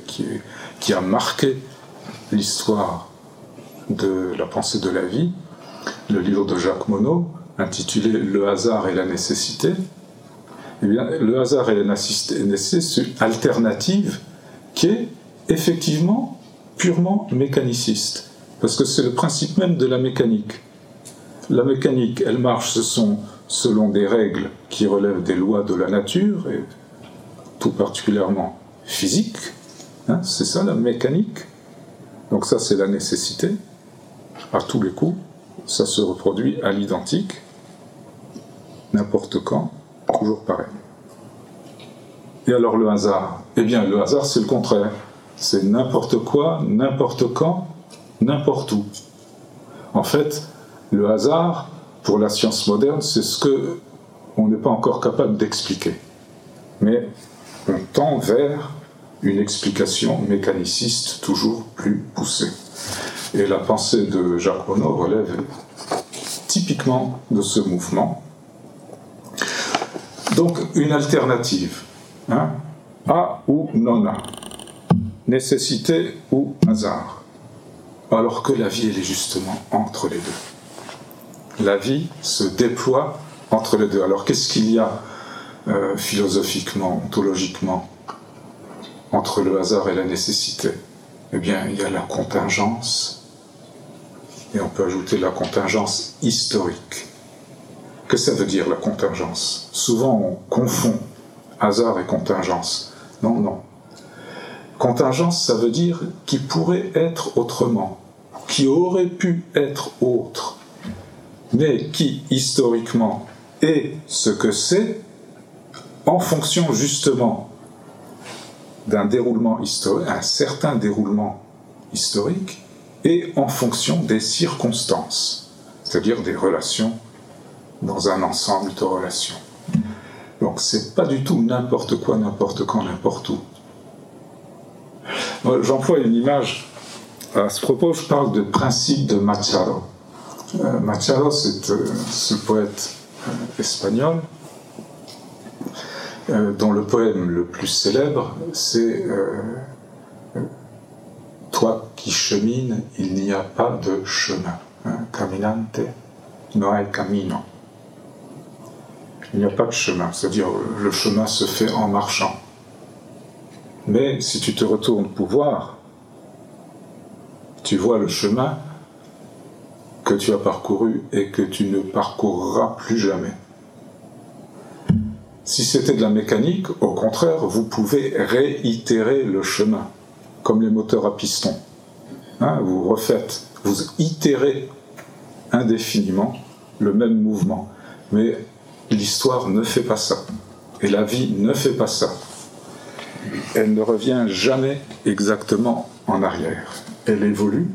qui, a marqué l'histoire de la pensée de la vie, le livre de Jacques Monod, intitulé Le hasard et la nécessité, eh le hasard et la nécessité, c'est une alternative qui est effectivement purement mécaniciste, parce que c'est le principe même de la mécanique. La mécanique, elle marche, ce sont selon des règles qui relèvent des lois de la nature, et tout particulièrement physique. Hein, c'est ça la mécanique. Donc ça, c'est la nécessité, à tous les coups ça se reproduit à l'identique. n'importe quand, toujours pareil. Et alors le hasard? Eh bien, le hasard, c'est le contraire. C'est n'importe quoi, n'importe quand, n'importe où. En fait, le hasard, pour la science moderne, c'est ce que on n'est pas encore capable d'expliquer. Mais on tend vers une explication mécaniciste toujours plus poussée. Et la pensée de Jacques Monod relève typiquement de ce mouvement. Donc une alternative, hein, A ou non A, nécessité ou hasard, alors que la vie elle est justement entre les deux. La vie se déploie entre les deux. Alors qu'est-ce qu'il y a euh, philosophiquement, ontologiquement, entre le hasard et la nécessité? Eh bien, il y a la contingence, et on peut ajouter la contingence historique. Que ça veut dire la contingence? Souvent on confond hasard et contingence. Non, non. Contingence, ça veut dire qui pourrait être autrement, qui aurait pu être autre, mais qui historiquement est ce que c'est en fonction justement d'un déroulement historique, un certain déroulement historique, et en fonction des circonstances, c'est-à-dire des relations dans un ensemble de relations. Donc c'est pas du tout n'importe quoi, n'importe quand, n'importe où. J'emploie une image. À ce propos, je parle de principe de Machado. Euh, Machado, c'est euh, ce poète euh, espagnol dont le poème le plus célèbre, c'est Toi qui chemines, il n'y a pas de chemin. Caminante, no hay camino. Il n'y a pas de chemin, c'est-à-dire le chemin se fait en marchant. Mais si tu te retournes pour voir, tu vois le chemin que tu as parcouru et que tu ne parcourras plus jamais. Si c'était de la mécanique, au contraire, vous pouvez réitérer le chemin, comme les moteurs à piston. Hein, vous refaites, vous itérez indéfiniment le même mouvement. Mais l'histoire ne fait pas ça. Et la vie ne fait pas ça. Elle ne revient jamais exactement en arrière. Elle évolue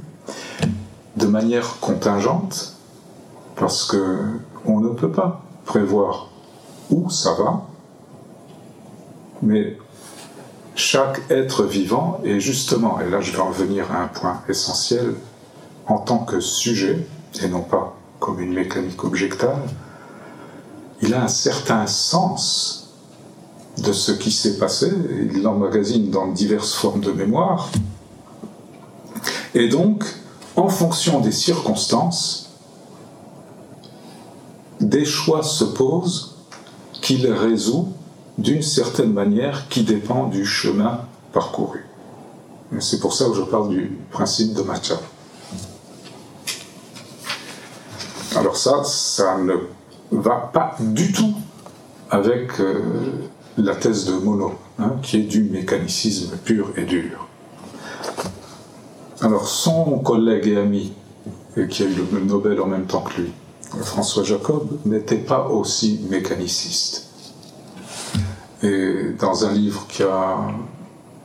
de manière contingente parce que on ne peut pas prévoir où ça va, mais chaque être vivant est justement, et là je vais en venir à un point essentiel, en tant que sujet, et non pas comme une mécanique objectale, il a un certain sens de ce qui s'est passé, il l'emmagasine dans diverses formes de mémoire, et donc, en fonction des circonstances, des choix se posent qu'il résout d'une certaine manière qui dépend du chemin parcouru. C'est pour ça que je parle du principe de Machado. Alors ça, ça ne va pas du tout avec euh, la thèse de Monod, hein, qui est du mécanicisme pur et dur. Alors son collègue et ami, qui a eu le Nobel en même temps que lui, François Jacob, n'était pas aussi mécaniciste. Et dans un livre qui a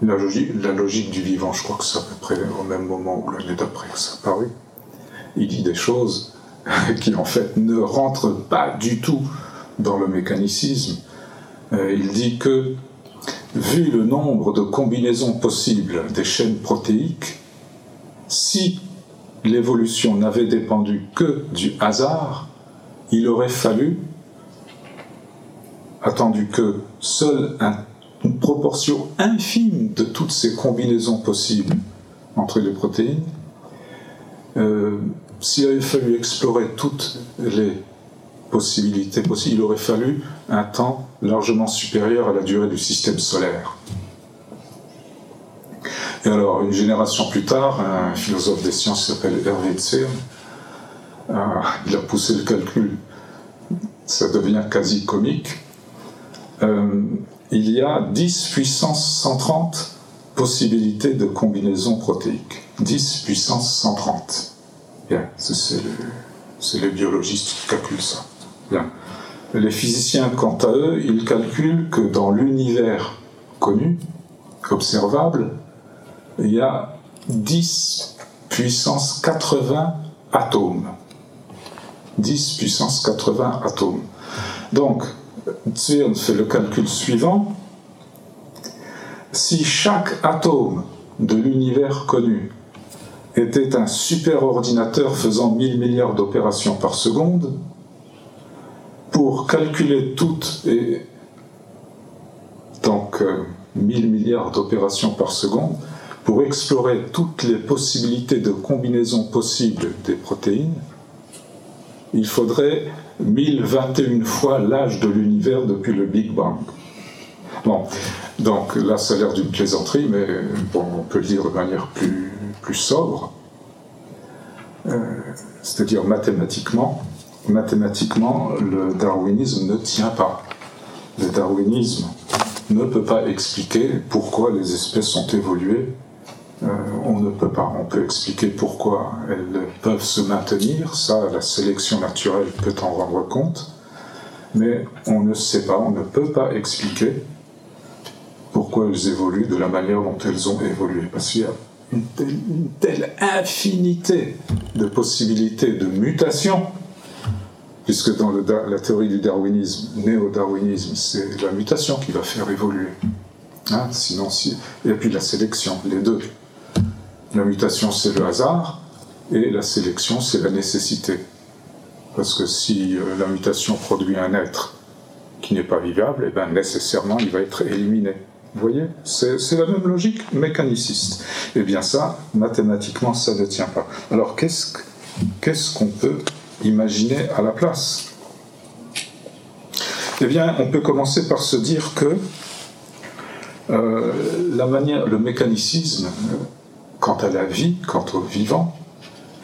la logique, la logique du vivant, je crois que c'est à peu près au même moment ou l'année d'après que ça a paru, il dit des choses qui en fait ne rentre pas du tout dans le mécanicisme. Euh, il dit que, vu le nombre de combinaisons possibles des chaînes protéiques, si l'évolution n'avait dépendu que du hasard, il aurait fallu, attendu que seule une proportion infime de toutes ces combinaisons possibles entre les protéines, euh, s'il avait fallu explorer toutes les possibilités possibles, il aurait fallu un temps largement supérieur à la durée du système solaire. Et alors, une génération plus tard, un philosophe des sciences s'appelle Hervé Tsirn, euh, il a poussé le calcul, ça devient quasi comique. Euh, il y a 10 puissance 130 possibilités de combinaison protéique. 10 puissance 130. Bien, c'est les biologistes qui calculent ça. Les physiciens, quant à eux, ils calculent que dans l'univers connu, observable, il y a 10 puissance 80 atomes. 10 puissance 80 atomes. Donc, Zwirn fait le calcul suivant. Si chaque atome de l'univers connu était un superordinateur faisant 1000 milliards d'opérations par seconde, pour calculer toutes et donc 1000 euh, milliards d'opérations par seconde, pour explorer toutes les possibilités de combinaison possibles des protéines, il faudrait 1021 fois l'âge de l'univers depuis le Big Bang. Bon, donc là, ça a l'air d'une plaisanterie, mais bon, on peut le dire de manière plus, plus sobre. Euh, c'est-à-dire mathématiquement, mathématiquement, le darwinisme ne tient pas. Le darwinisme ne peut pas expliquer pourquoi les espèces ont évolué. Euh, on ne peut pas. On peut expliquer pourquoi elles peuvent se maintenir. Ça, la sélection naturelle peut en rendre compte. Mais on ne sait pas, on ne peut pas expliquer pourquoi elles évoluent de la manière dont elles ont évolué. Parce qu'il y a une telle, infinité de possibilités de mutation, puisque dans la théorie du darwinisme, néo-darwinisme, c'est la mutation qui va faire évoluer. Hein, sinon, si, et puis la sélection, les deux. La mutation, c'est le hasard, et la sélection, c'est la nécessité. Parce que si euh, la mutation produit un être qui n'est pas vivable, et eh ben nécessairement, il va être éliminé. Vous voyez? C'est la même logique mécaniciste. Eh bien ça, mathématiquement, ça ne tient pas. Alors qu'est-ce qu'on peut imaginer à la place? Eh bien, on peut commencer par se dire que euh, la manière, le mécanicisme, quant à la vie, quant au vivant,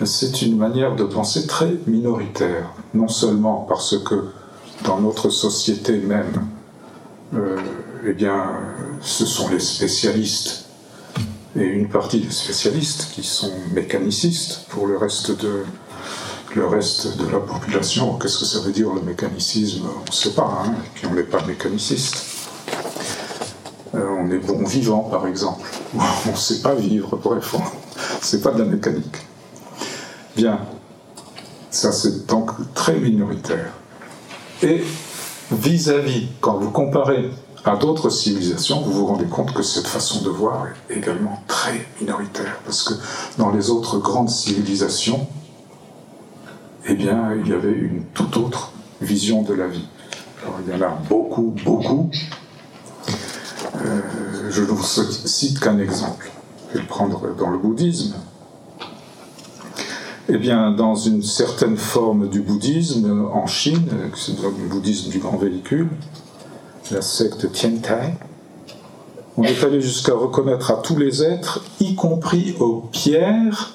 c'est une manière de penser très minoritaire. Non seulement parce que dans notre société même, euh, eh bien, ce sont les spécialistes et une partie des spécialistes qui sont mécanicistes pour le reste de, la population. Qu'est-ce que ça veut dire le mécanicisme? On ne sait pas, hein, n'est pas mécaniciste. Euh, on est bon vivant, par exemple. on ne sait pas vivre, bref, c'est pas de la mécanique. Bien, ça c'est donc très minoritaire. Et vis-à-vis, quand vous comparez à d'autres civilisations, vous vous rendez compte que cette façon de voir est également très minoritaire, parce que dans les autres grandes civilisations, eh bien, il y avait une toute autre vision de la vie. Alors, il y en a beaucoup, beaucoup. Euh, je ne vous cite qu'un exemple. Je vais le prendre dans le bouddhisme. Eh bien, dans une certaine forme du bouddhisme en Chine, le bouddhisme du grand véhicule, la secte Tiantai, on est allé jusqu'à reconnaître à tous les êtres, y compris aux pierres,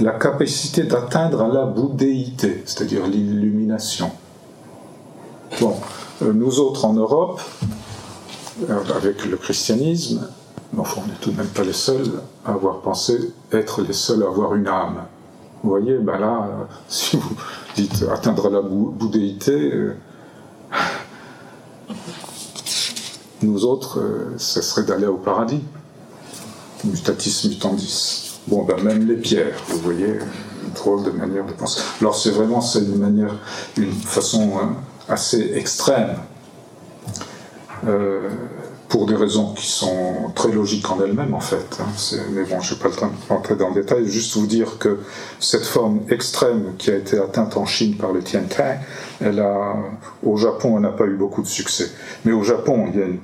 la capacité d'atteindre la bouddhéité, c'est-à-dire l'illumination. Bon, euh, nous autres en Europe, avec le christianisme, enfin, on n'est tout de même pas les seuls à avoir pensé être les seuls à avoir une âme. Vous voyez, ben là, euh, si vous dites atteindre la bouddhéité, nous autres, ce serait d'aller au paradis. Mutatis mutandis. Bon, ben même les pierres, vous voyez, une drôle de manière de penser. Alors c'est vraiment une manière, une façon hein, assez extrême, euh, pour des raisons qui sont très logiques en elles-mêmes en fait. Hein. mais bon, je n'ai pas le temps de rentrer dans le détail, juste vous dire que cette forme extrême qui a été atteinte en Chine par le Tiantai, elle a, au Japon, elle n'a pas eu beaucoup de succès. Mais au Japon, il y a une,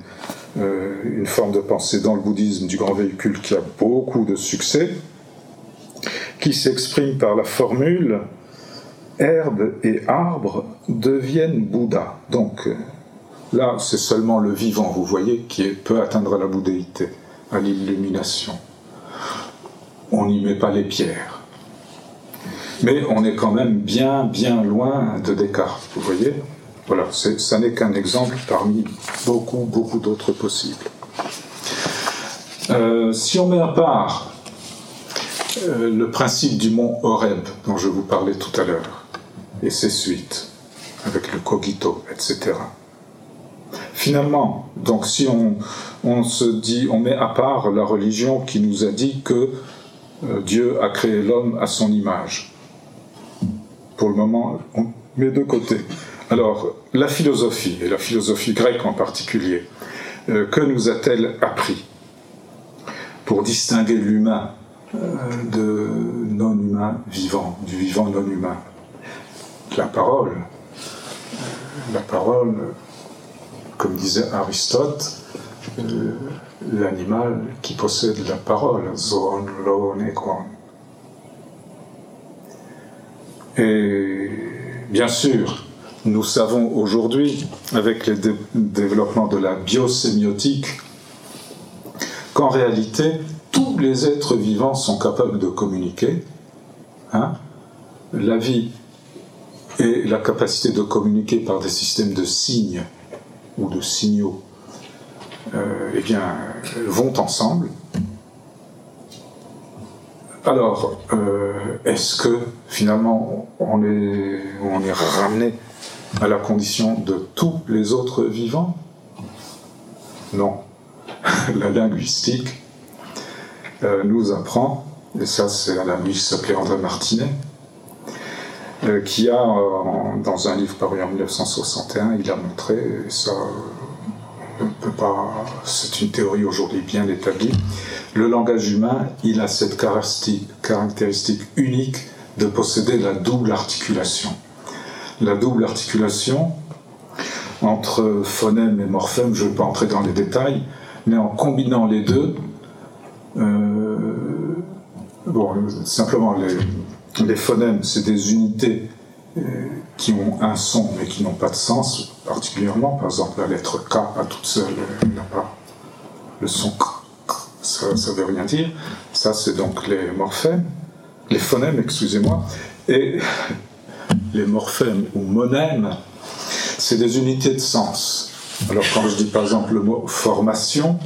euh, une forme de pensée dans le bouddhisme du grand véhicule qui a beaucoup de succès qui s'exprime par la formule herbe et arbre deviennent Bouddha. Donc là, c'est seulement le vivant, vous voyez, qui peut atteindre la bouddhéité, à l'illumination. On n'y met pas les pierres. Mais on est quand même bien, bien loin de Descartes, vous voyez Voilà, ça n'est qu'un exemple parmi beaucoup, beaucoup d'autres possibles. Euh, si on met à part euh, le principe du mont Horeb dont je vous parlais tout à l'heure et ses suites. avec le cogito, etc. Finalement, donc si on, se dit, on met à part la religion qui nous a dit que euh, Dieu a créé l'homme à son image. Pour le moment, on met de côté. Alors, la philosophie, et la philosophie grecque en particulier, euh, que nous a-t-elle appris pour distinguer l'humain euh, de non-humain vivant, du vivant non-humain? La parole. La parole, comme disait Aristote, euh, l'animal qui possède la parole, zoon, loon, Et bien sûr, nous savons aujourd'hui, avec le développement de la biosémiotique, qu'en réalité, tous les êtres vivants sont capables de communiquer. Hein. la vie et la capacité de communiquer par des systèmes de signes ou de signaux euh, eh bien, vont ensemble. Alors, euh, est-ce que finalement on est, on est ramené à la condition de tous les autres vivants? Non. la linguistique euh, nous apprend, et ça c'est un ami qui s'appelait André Martinet, euh, qui a, dans un livre paru en 1961, il a montré, et ça peut pas, c'est une théorie aujourd'hui bien établie, le langage humain, il a cette caractéristique unique de posséder la double articulation. La double articulation entre phonème et morphème, je ne vais pas entrer dans les détails, mais en combinant les deux, euh, bon, simplement les, phonèmes, c'est des unités euh, qui ont un son mais qui n'ont pas de sens particulièrement. Par exemple, la lettre K à toute seule n'a pas le son K, ça ne veut rien dire. Ça, c'est donc les morphèmes, les phonèmes, excusez-moi. Et les morphèmes ou monèmes, c'est des unités de sens. Alors quand je dis par exemple le mot formation,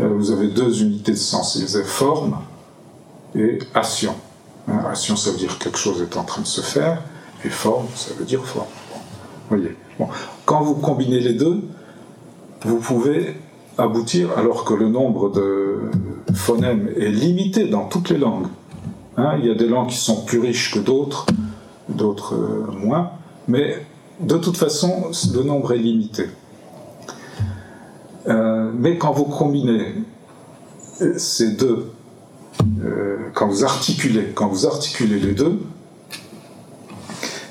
euh, vous avez deux unités de sens. Avez forme et action. Hein, action, ça veut dire quelque chose est en train de se faire, et forme, ça veut dire forme. voyez. Bon. Quand vous combinez les deux, vous pouvez aboutir, alors que le nombre de phonèmes est limité dans toutes les langues. Hein, il y a des langues qui sont plus riches que d'autres d'autres euh, moins, mais de toute façon, le nombre est limité. Euh, mais quand vous combinez euh, ces deux, quand vous articulez, quand vous articulez les deux,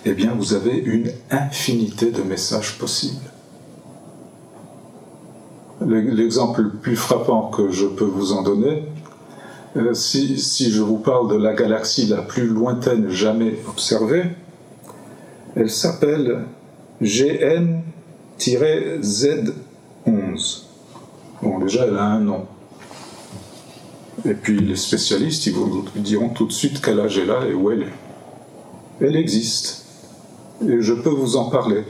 eh bien, vous avez une infinité de messages possibles. L'exemple le plus frappant que je peux vous en donner, euh, si, je vous parle de la galaxie la plus lointaine jamais observée, elle s'appelle GN-Z11. Bon, déjà, elle a un nom. Et puis les spécialistes, ils vous diront tout de suite quel âge elle a et où elle est. Elle existe. Et je peux vous en parler.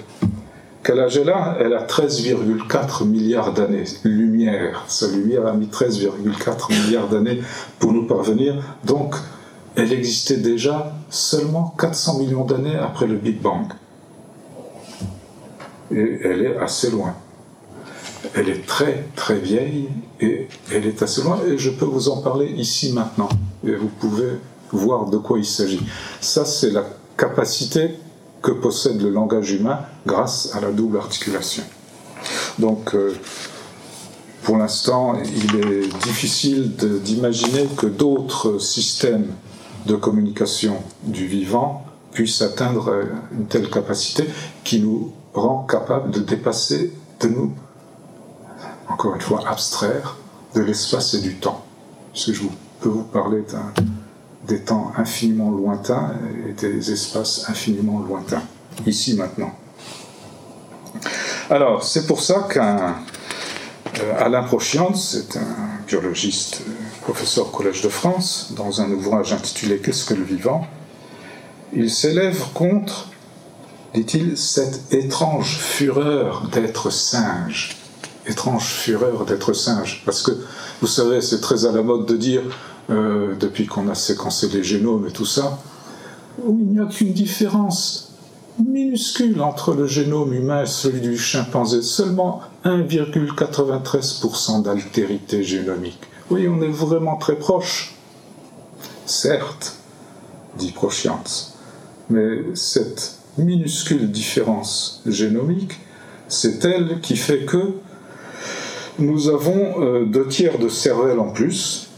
Quel âge elle a? Elle a 13,4 milliards d'années. Lumière, sa lumière a mis 13,4 milliards d'années pour nous parvenir. Donc, elle existait déjà seulement 400 millions d'années après le Big Bang. Et elle est assez loin. Elle est très très vieille et elle est assez loin et je peux vous en parler ici maintenant. Et vous pouvez voir de quoi il s'agit. Ça, c'est la capacité que possède le langage humain grâce à la double articulation. Donc, euh, pour l'instant, il est difficile d'imaginer que d'autres systèmes de communication du vivant puissent atteindre une telle capacité qui nous rend capables de dépasser, de nous, encore une fois, abstraire de l'espace et du temps. Parce que je peux vous parler des temps infiniment lointains et des espaces infiniment lointains, ici maintenant. Alors, c'est pour ça qu'un euh, c'est un biologiste, euh, professeur au Collège de France, dans un ouvrage intitulé Qu'est-ce que le vivant? Il s'élève contre, dit-il, cette étrange fureur d'être singe. Étrange fureur d'être singe. Parce que, vous savez, c'est très à la mode de dire euh, depuis qu'on a séquencé les génomes et tout ça, où il n'y a qu'une différence. minuscule entre le génome humain et celui du chimpanzé, seulement 1,93% d'altérité génomique. Oui, on est vraiment très proche. Certes, dit Proscience, mais cette minuscule différence génomique, c'est elle qui fait que nous avons euh, deux tiers de cervelle en plus,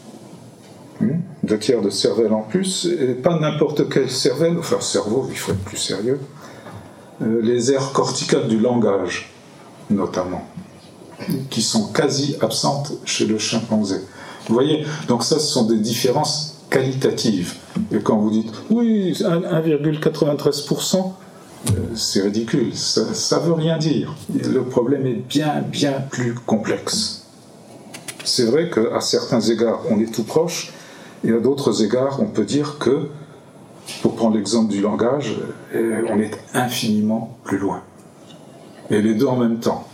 hmm, deux tiers de cervelle en plus, et pas n'importe quelle cervelle, enfin cerveau, il faut être plus sérieux, euh, les aires corticales du langage, notamment, qui sont quasi absentes chez le chimpanzé. Vous voyez, donc ça, ce sont des différences qualitatives. Et quand vous dites, oui, 1,93%, euh, c'est ridicule, ça ne veut rien dire. Le problème est bien, bien plus complexe. C'est vrai qu'à certains égards, on est tout proche, et à d'autres égards, on peut dire que, pour prendre l'exemple du langage, euh, on est infiniment plus loin. Et les deux en même temps.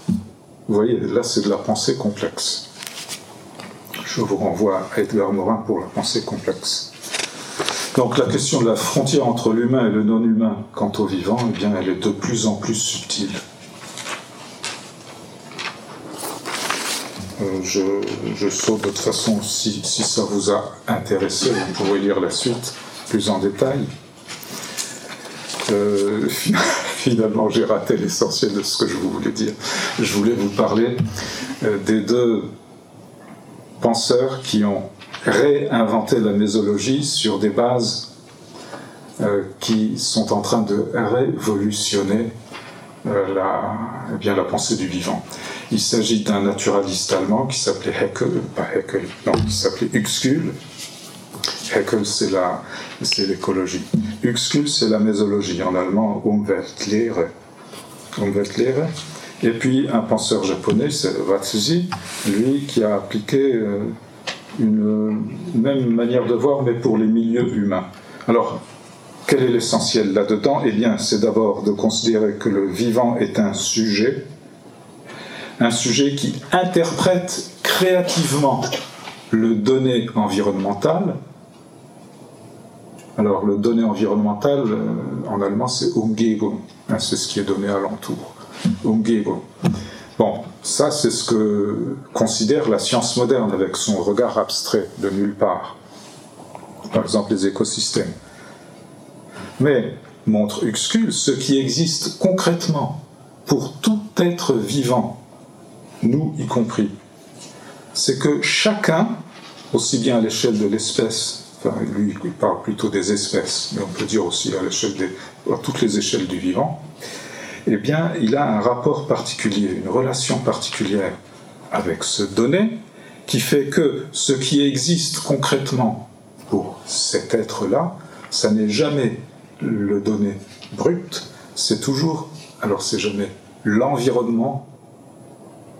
Vous voyez, là, c'est de la pensée complexe. Je vous renvoie à Edgar Morin pour la pensée complexe. Donc la question de la frontière entre l'humain et le non-humain quant au vivant, eh bien, elle est de plus en plus subtile. Euh, je, saute de toute façon, si, ça vous a intéressé, vous pourrez lire la suite plus en détail. Euh, finalement, j'ai raté l'essentiel de ce que je voulais dire. Je voulais vous parler euh, des deux penseurs qui ont réinventer la mésologie sur des bases euh, qui sont en train de révolutionner euh, la, eh bien, la pensée du vivant. Il s'agit d'un naturaliste allemand qui s'appelait Haeckel, pas Haeckel, non, qui s'appelait Uxküll. Haeckel, c'est, la, c'est l'écologie. Uxküll, c'est la mésologie, en allemand Umweltlehre. Umweltlehre. Et puis un penseur japonais, c'est Watsuji, lui qui a appliqué euh, une même manière de voir, mais pour les milieux humains. Alors, quel est l'essentiel là-dedans? Eh bien, c'est d'abord de considérer que le vivant est un sujet, un sujet qui interprète créativement le donné environnemental. Alors, le donné environnemental, euh, en allemand, c'est Umgebung, hein, c'est ce qui est donné alentour. Umgebung. Bon, ça c'est ce que considère la science moderne avec son regard abstrait de nulle part. Par exemple les écosystèmes. Mais, montre Uxküll, ce qui existe concrètement pour tout être vivant, nous y compris, c'est que chacun, aussi bien à l'échelle de l'espèce, enfin lui il parle plutôt des espèces, mais on peut dire aussi à l'échelle des, à toutes les échelles du vivant, eh bien, il a un rapport particulier, une relation particulière avec ce donné qui fait que ce qui existe concrètement pour cet être-là, ça n'est jamais le donné brut, c'est toujours, alors c'est jamais l'environnement,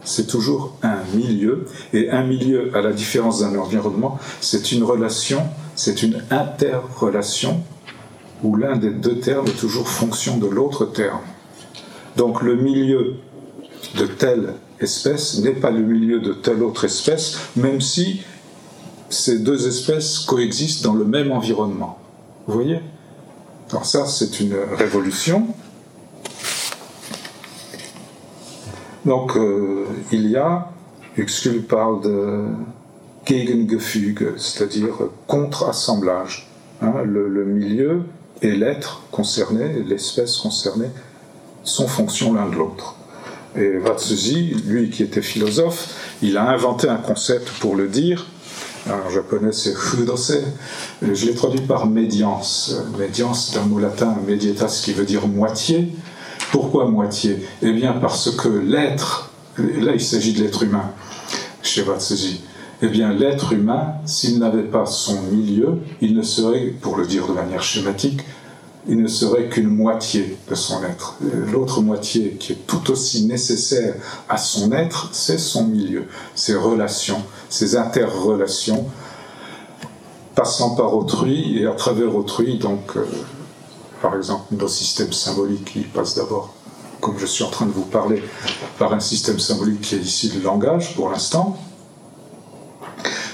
c'est toujours un milieu, et un milieu, à la différence d'un environnement, c'est une relation, c'est une interrelation où l'un des deux termes est toujours fonction de l'autre terme. Donc le milieu de telle espèce n'est pas le milieu de telle autre espèce, même si ces deux espèces coexistent dans le même environnement. Vous voyez? Alors ça, c'est une révolution. Donc euh, il y a, Uxküll parle de Gegengefüge, c'est-à-dire contre-assemblage. Hein, le milieu et l'être concerné, l'espèce concernée, sont fonction l'un de l'autre. Et Watsuji, lui qui était philosophe, il a inventé un concept pour le dire. En japonais, c'est fudose. Je l'ai traduit par médiance. Médiance, d'un mot latin, medietas, qui veut dire moitié. Pourquoi moitié? Eh bien, parce que l'être, là il s'agit de l'être humain, chez Watsuji, eh bien, l'être humain, s'il n'avait pas son milieu, il ne serait, pour le dire de manière schématique, il ne serait qu'une moitié de son être. L'autre moitié, qui est tout aussi nécessaire à son être, c'est son milieu, ses relations, ses interrelations, passant par autrui et à travers autrui, donc, euh, par exemple, nos systèmes symboliques qui passent d'abord, comme je suis en train de vous parler, par un système symbolique qui est ici le langage pour l'instant.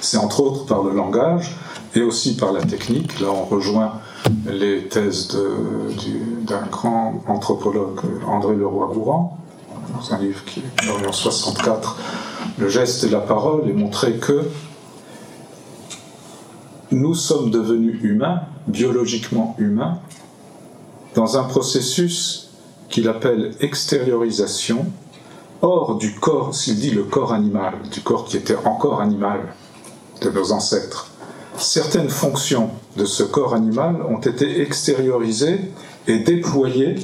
C'est entre autres par le langage et aussi par la technique. Là, on rejoint les thèses d'un grand anthropologue, André Leroy-Gourand, dans un livre qui est en 1964, Le geste et la parole, et montrait que nous sommes devenus humains, biologiquement humains, dans un processus qu'il appelle extériorisation, hors du corps, s'il dit le corps animal, du corps qui était encore animal de nos ancêtres. Certaines fonctions de ce corps animal ont été extériorisées et déployées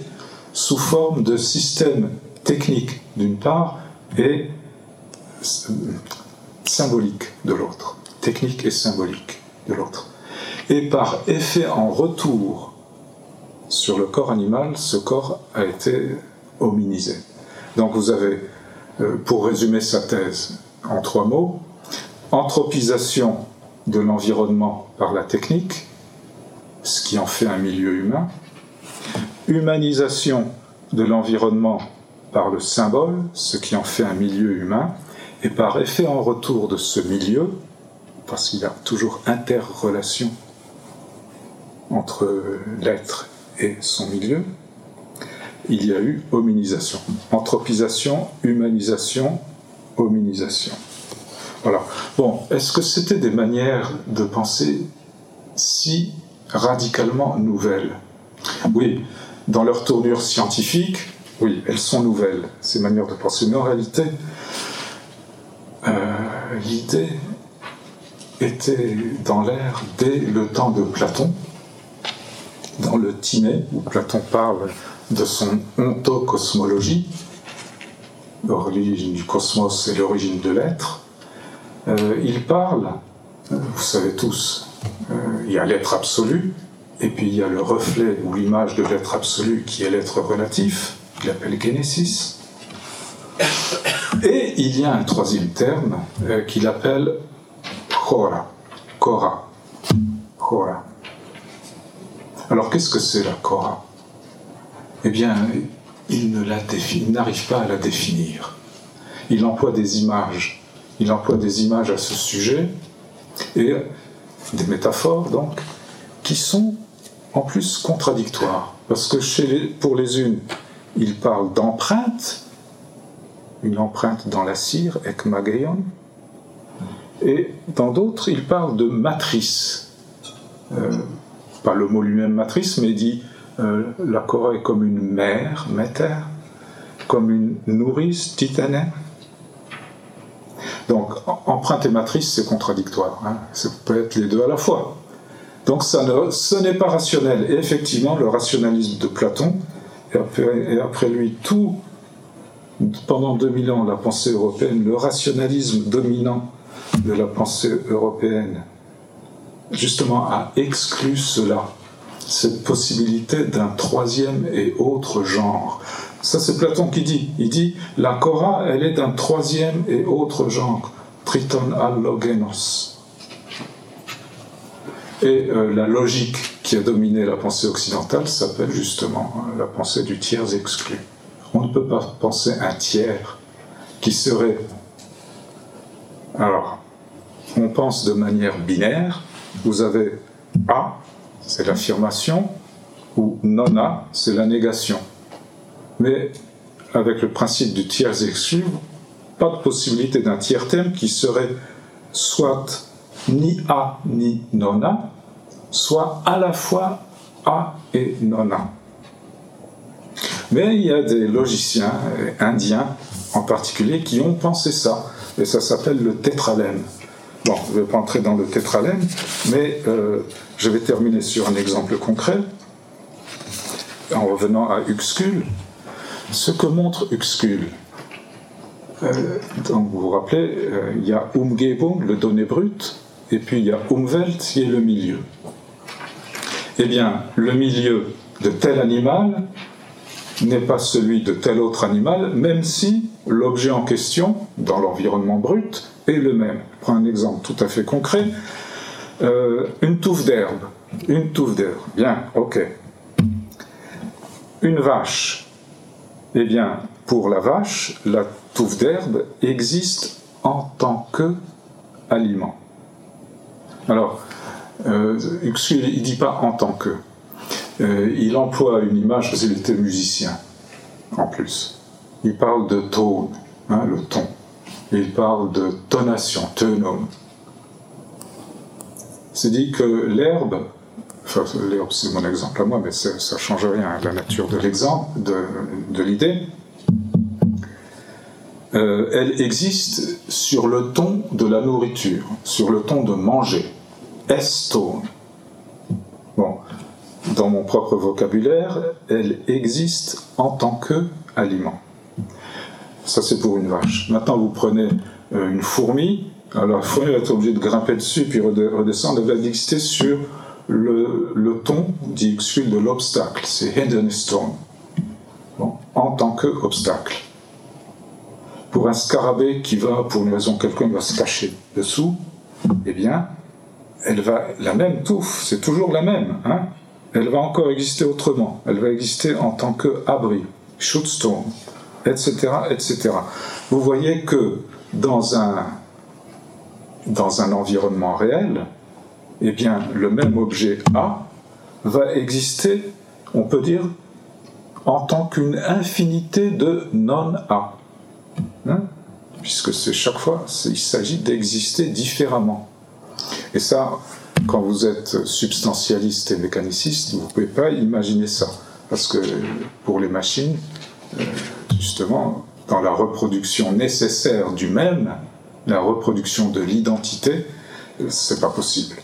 sous forme de systèmes techniques d'une part et symboliques de l'autre, technique et symbolique de l'autre. Et par effet en retour sur le corps animal, ce corps a été hominisé. Donc vous avez, euh, pour résumer sa thèse en trois mots, anthropisation de l'environnement par la technique, ce qui en fait un milieu humain, humanisation de l'environnement par le symbole, ce qui en fait un milieu humain, et par effet en retour de ce milieu, parce qu'il y a toujours interrelation entre l'être et son milieu, il y a eu hominisation. Anthropisation, humanisation, hominisation. Voilà. Bon, est-ce que c'était des manières de penser si radicalement nouvelles? Oui, dans leur tournure scientifique, oui, elles sont nouvelles, ces manières de penser. Mais en réalité, euh, l'idée était dans l'air dès le temps de Platon, dans le Timée, où Platon parle de son ontocosmologie, l'origine du cosmos et l'origine de l'être, il parle, euh, vous savez tous, euh, il y a l'être absolu, et puis il y a le reflet ou l'image de l'être absolu qui est l'être relatif, qu'il appelle Genesis. Et il y a un troisième terme qu'il appelle Chora, Chora. Alors qu'est-ce que c'est la Kora Eh bien, il n'arrive pas à la définir. Il emploie des images. Il emploie des images à ce sujet et des métaphores donc qui sont en plus contradictoires. Parce que pour les unes, il parle d'empreinte, une empreinte dans la cire, ekmageion, et dans d'autres, il parle de matrice. Euh, pas le mot lui-même matrice, mais dit euh, la est comme une mère, méter, comme une nourrice, titané. Empreinte et matrice, c'est contradictoire. Hein. Ça peut être les deux à la fois. Donc, ça ne, ce n'est pas rationnel. Et effectivement, le rationalisme de Platon, et après, et après lui, tout, pendant 2000 ans, la pensée européenne, le rationalisme dominant de la pensée européenne, justement a exclu cela, cette possibilité d'un troisième et autre genre. Ça, c'est Platon qui dit. Il dit la Cora, elle est d'un troisième et autre genre, triton allogenos. Et euh, la logique qui a dominé la pensée occidentale s'appelle justement hein, la pensée du tiers exclu. On ne peut pas penser un tiers qui serait. Alors, on pense de manière binaire, vous avez A, c'est l'affirmation, ou non A, c'est la négation. Mais avec le principe du tiers exclu, pas de possibilité d'un tiers thème qui serait soit ni A ni non A, soit à la fois A et non A. Mais il y a des logiciens indiens en particulier qui ont pensé ça, et ça s'appelle le tétralème. Bon, je ne vais pas entrer dans le tétralème, mais euh, je vais terminer sur un exemple concret, en revenant à Uxkul. Ce que montre Uxkul, euh, donc vous vous rappelez, euh, il y a Umgebung, le donné brut, et puis il y a Umwelt, qui est le milieu. Eh bien, le milieu de tel animal n'est pas celui de tel autre animal, même si l'objet en question, dans l'environnement brut, est le même. Je prends un exemple tout à fait concret. Euh, une touffe d'herbe. Une touffe d'herbe. Bien, ok. Une vache. Eh bien, pour la vache, la touffe d'herbe existe en tant que aliment. Alors, euh, il ne dit pas en tant que. Euh, il emploie une image parce qu'il était musicien, en plus. Il parle de tone, hein, le ton. Il parle de tonation, tonum. C'est dit que l'herbe, enfin l'herbe c'est mon exemple à moi, mais ça ne change rien à la nature de l'exemple, de, l'idée. Euh, elle existe sur le ton de la nourriture, sur le ton de manger. Estone. Bon, dans mon propre vocabulaire, elle existe en tant que aliment. Ça, c'est pour une vache. Maintenant, vous prenez euh, une fourmi. Alors, la fourmi va être obligée de grimper dessus puis redescendre. Elle va exister sur le, ton, dit de l'obstacle. C'est hidden stone. Bon, en tant qu'obstacle. Pour un scarabée qui va, pour une raison quelconque, va se cacher dessous, eh bien, elle va, la même touffe, c'est toujours la même, hein elle va encore exister autrement. Elle va exister en tant qu'abri, shootstone, etc., etc. Vous voyez que dans un, dans un environnement réel, eh bien, le même objet A va exister, on peut dire, en tant qu'une infinité de non-A. Hein? Puisque c'est chaque fois, il s'agit d'exister différemment. Et ça, quand vous êtes substantialiste et mécaniciste, vous ne pouvez pas imaginer ça. Parce que pour les machines, euh, justement, dans la reproduction nécessaire du même, la reproduction de l'identité, euh, c'est pas possible.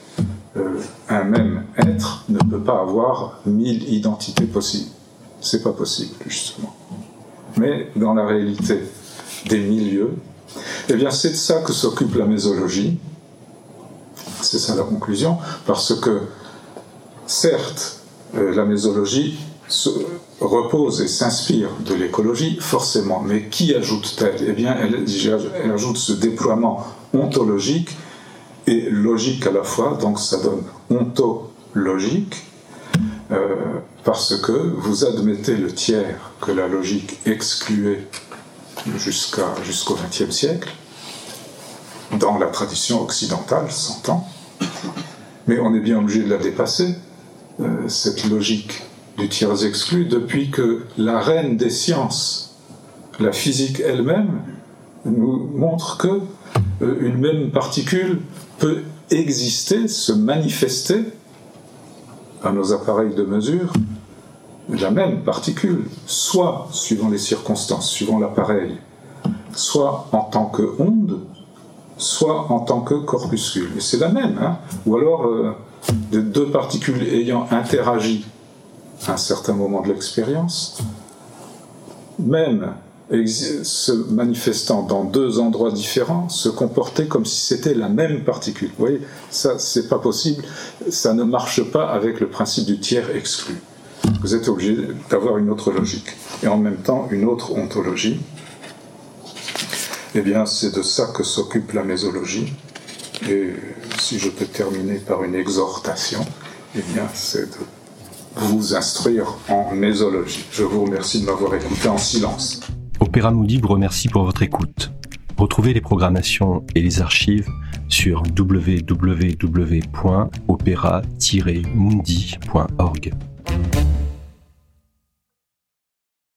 Euh, un même être ne peut pas avoir mille identités possibles. C'est pas possible, justement. Mais dans la réalité des milieux, eh bien, c'est de ça que s'occupe la mésologie. C'est ça la conclusion, parce que certes, euh, la mésologie se repose et s'inspire de l'écologie, forcément, mais qui ajoute-t-elle? Eh bien, elle, ajoute ce déploiement ontologique et logique à la fois, donc ça donne ontologique, euh, parce que vous admettez le tiers que la logique excluait jusqu'au XXe siècle, dans la tradition occidentale, s'entend, mais on est bien obligé de la dépasser, euh, cette logique du tiers exclu, depuis que la reine des sciences, la physique elle-même, nous montre que euh, une même particule peut exister, se manifester à nos appareils de mesure, la même particule, soit suivant les circonstances, suivant l'appareil, soit en tant que onde, soit en tant que corpuscule. Et c'est la même. Hein Ou alors, euh, de deux particules ayant interagi à un certain moment de l'expérience, même se manifestant dans deux endroits différents, se comporter comme si c'était la même particule. Vous voyez, ça, c'est pas possible. Ça ne marche pas avec le principe du tiers exclu. Vous êtes obligé d'avoir une autre logique et en même temps une autre ontologie. Eh bien, c'est de ça que s'occupe la mésologie. Et si je peux terminer par une exhortation, eh bien, c'est de vous instruire en mésologie. Je vous remercie de m'avoir écouté en silence. Opéra Moody vous remercie pour votre écoute. Retrouvez les programmations et les archives sur www.opéra-mundi.org.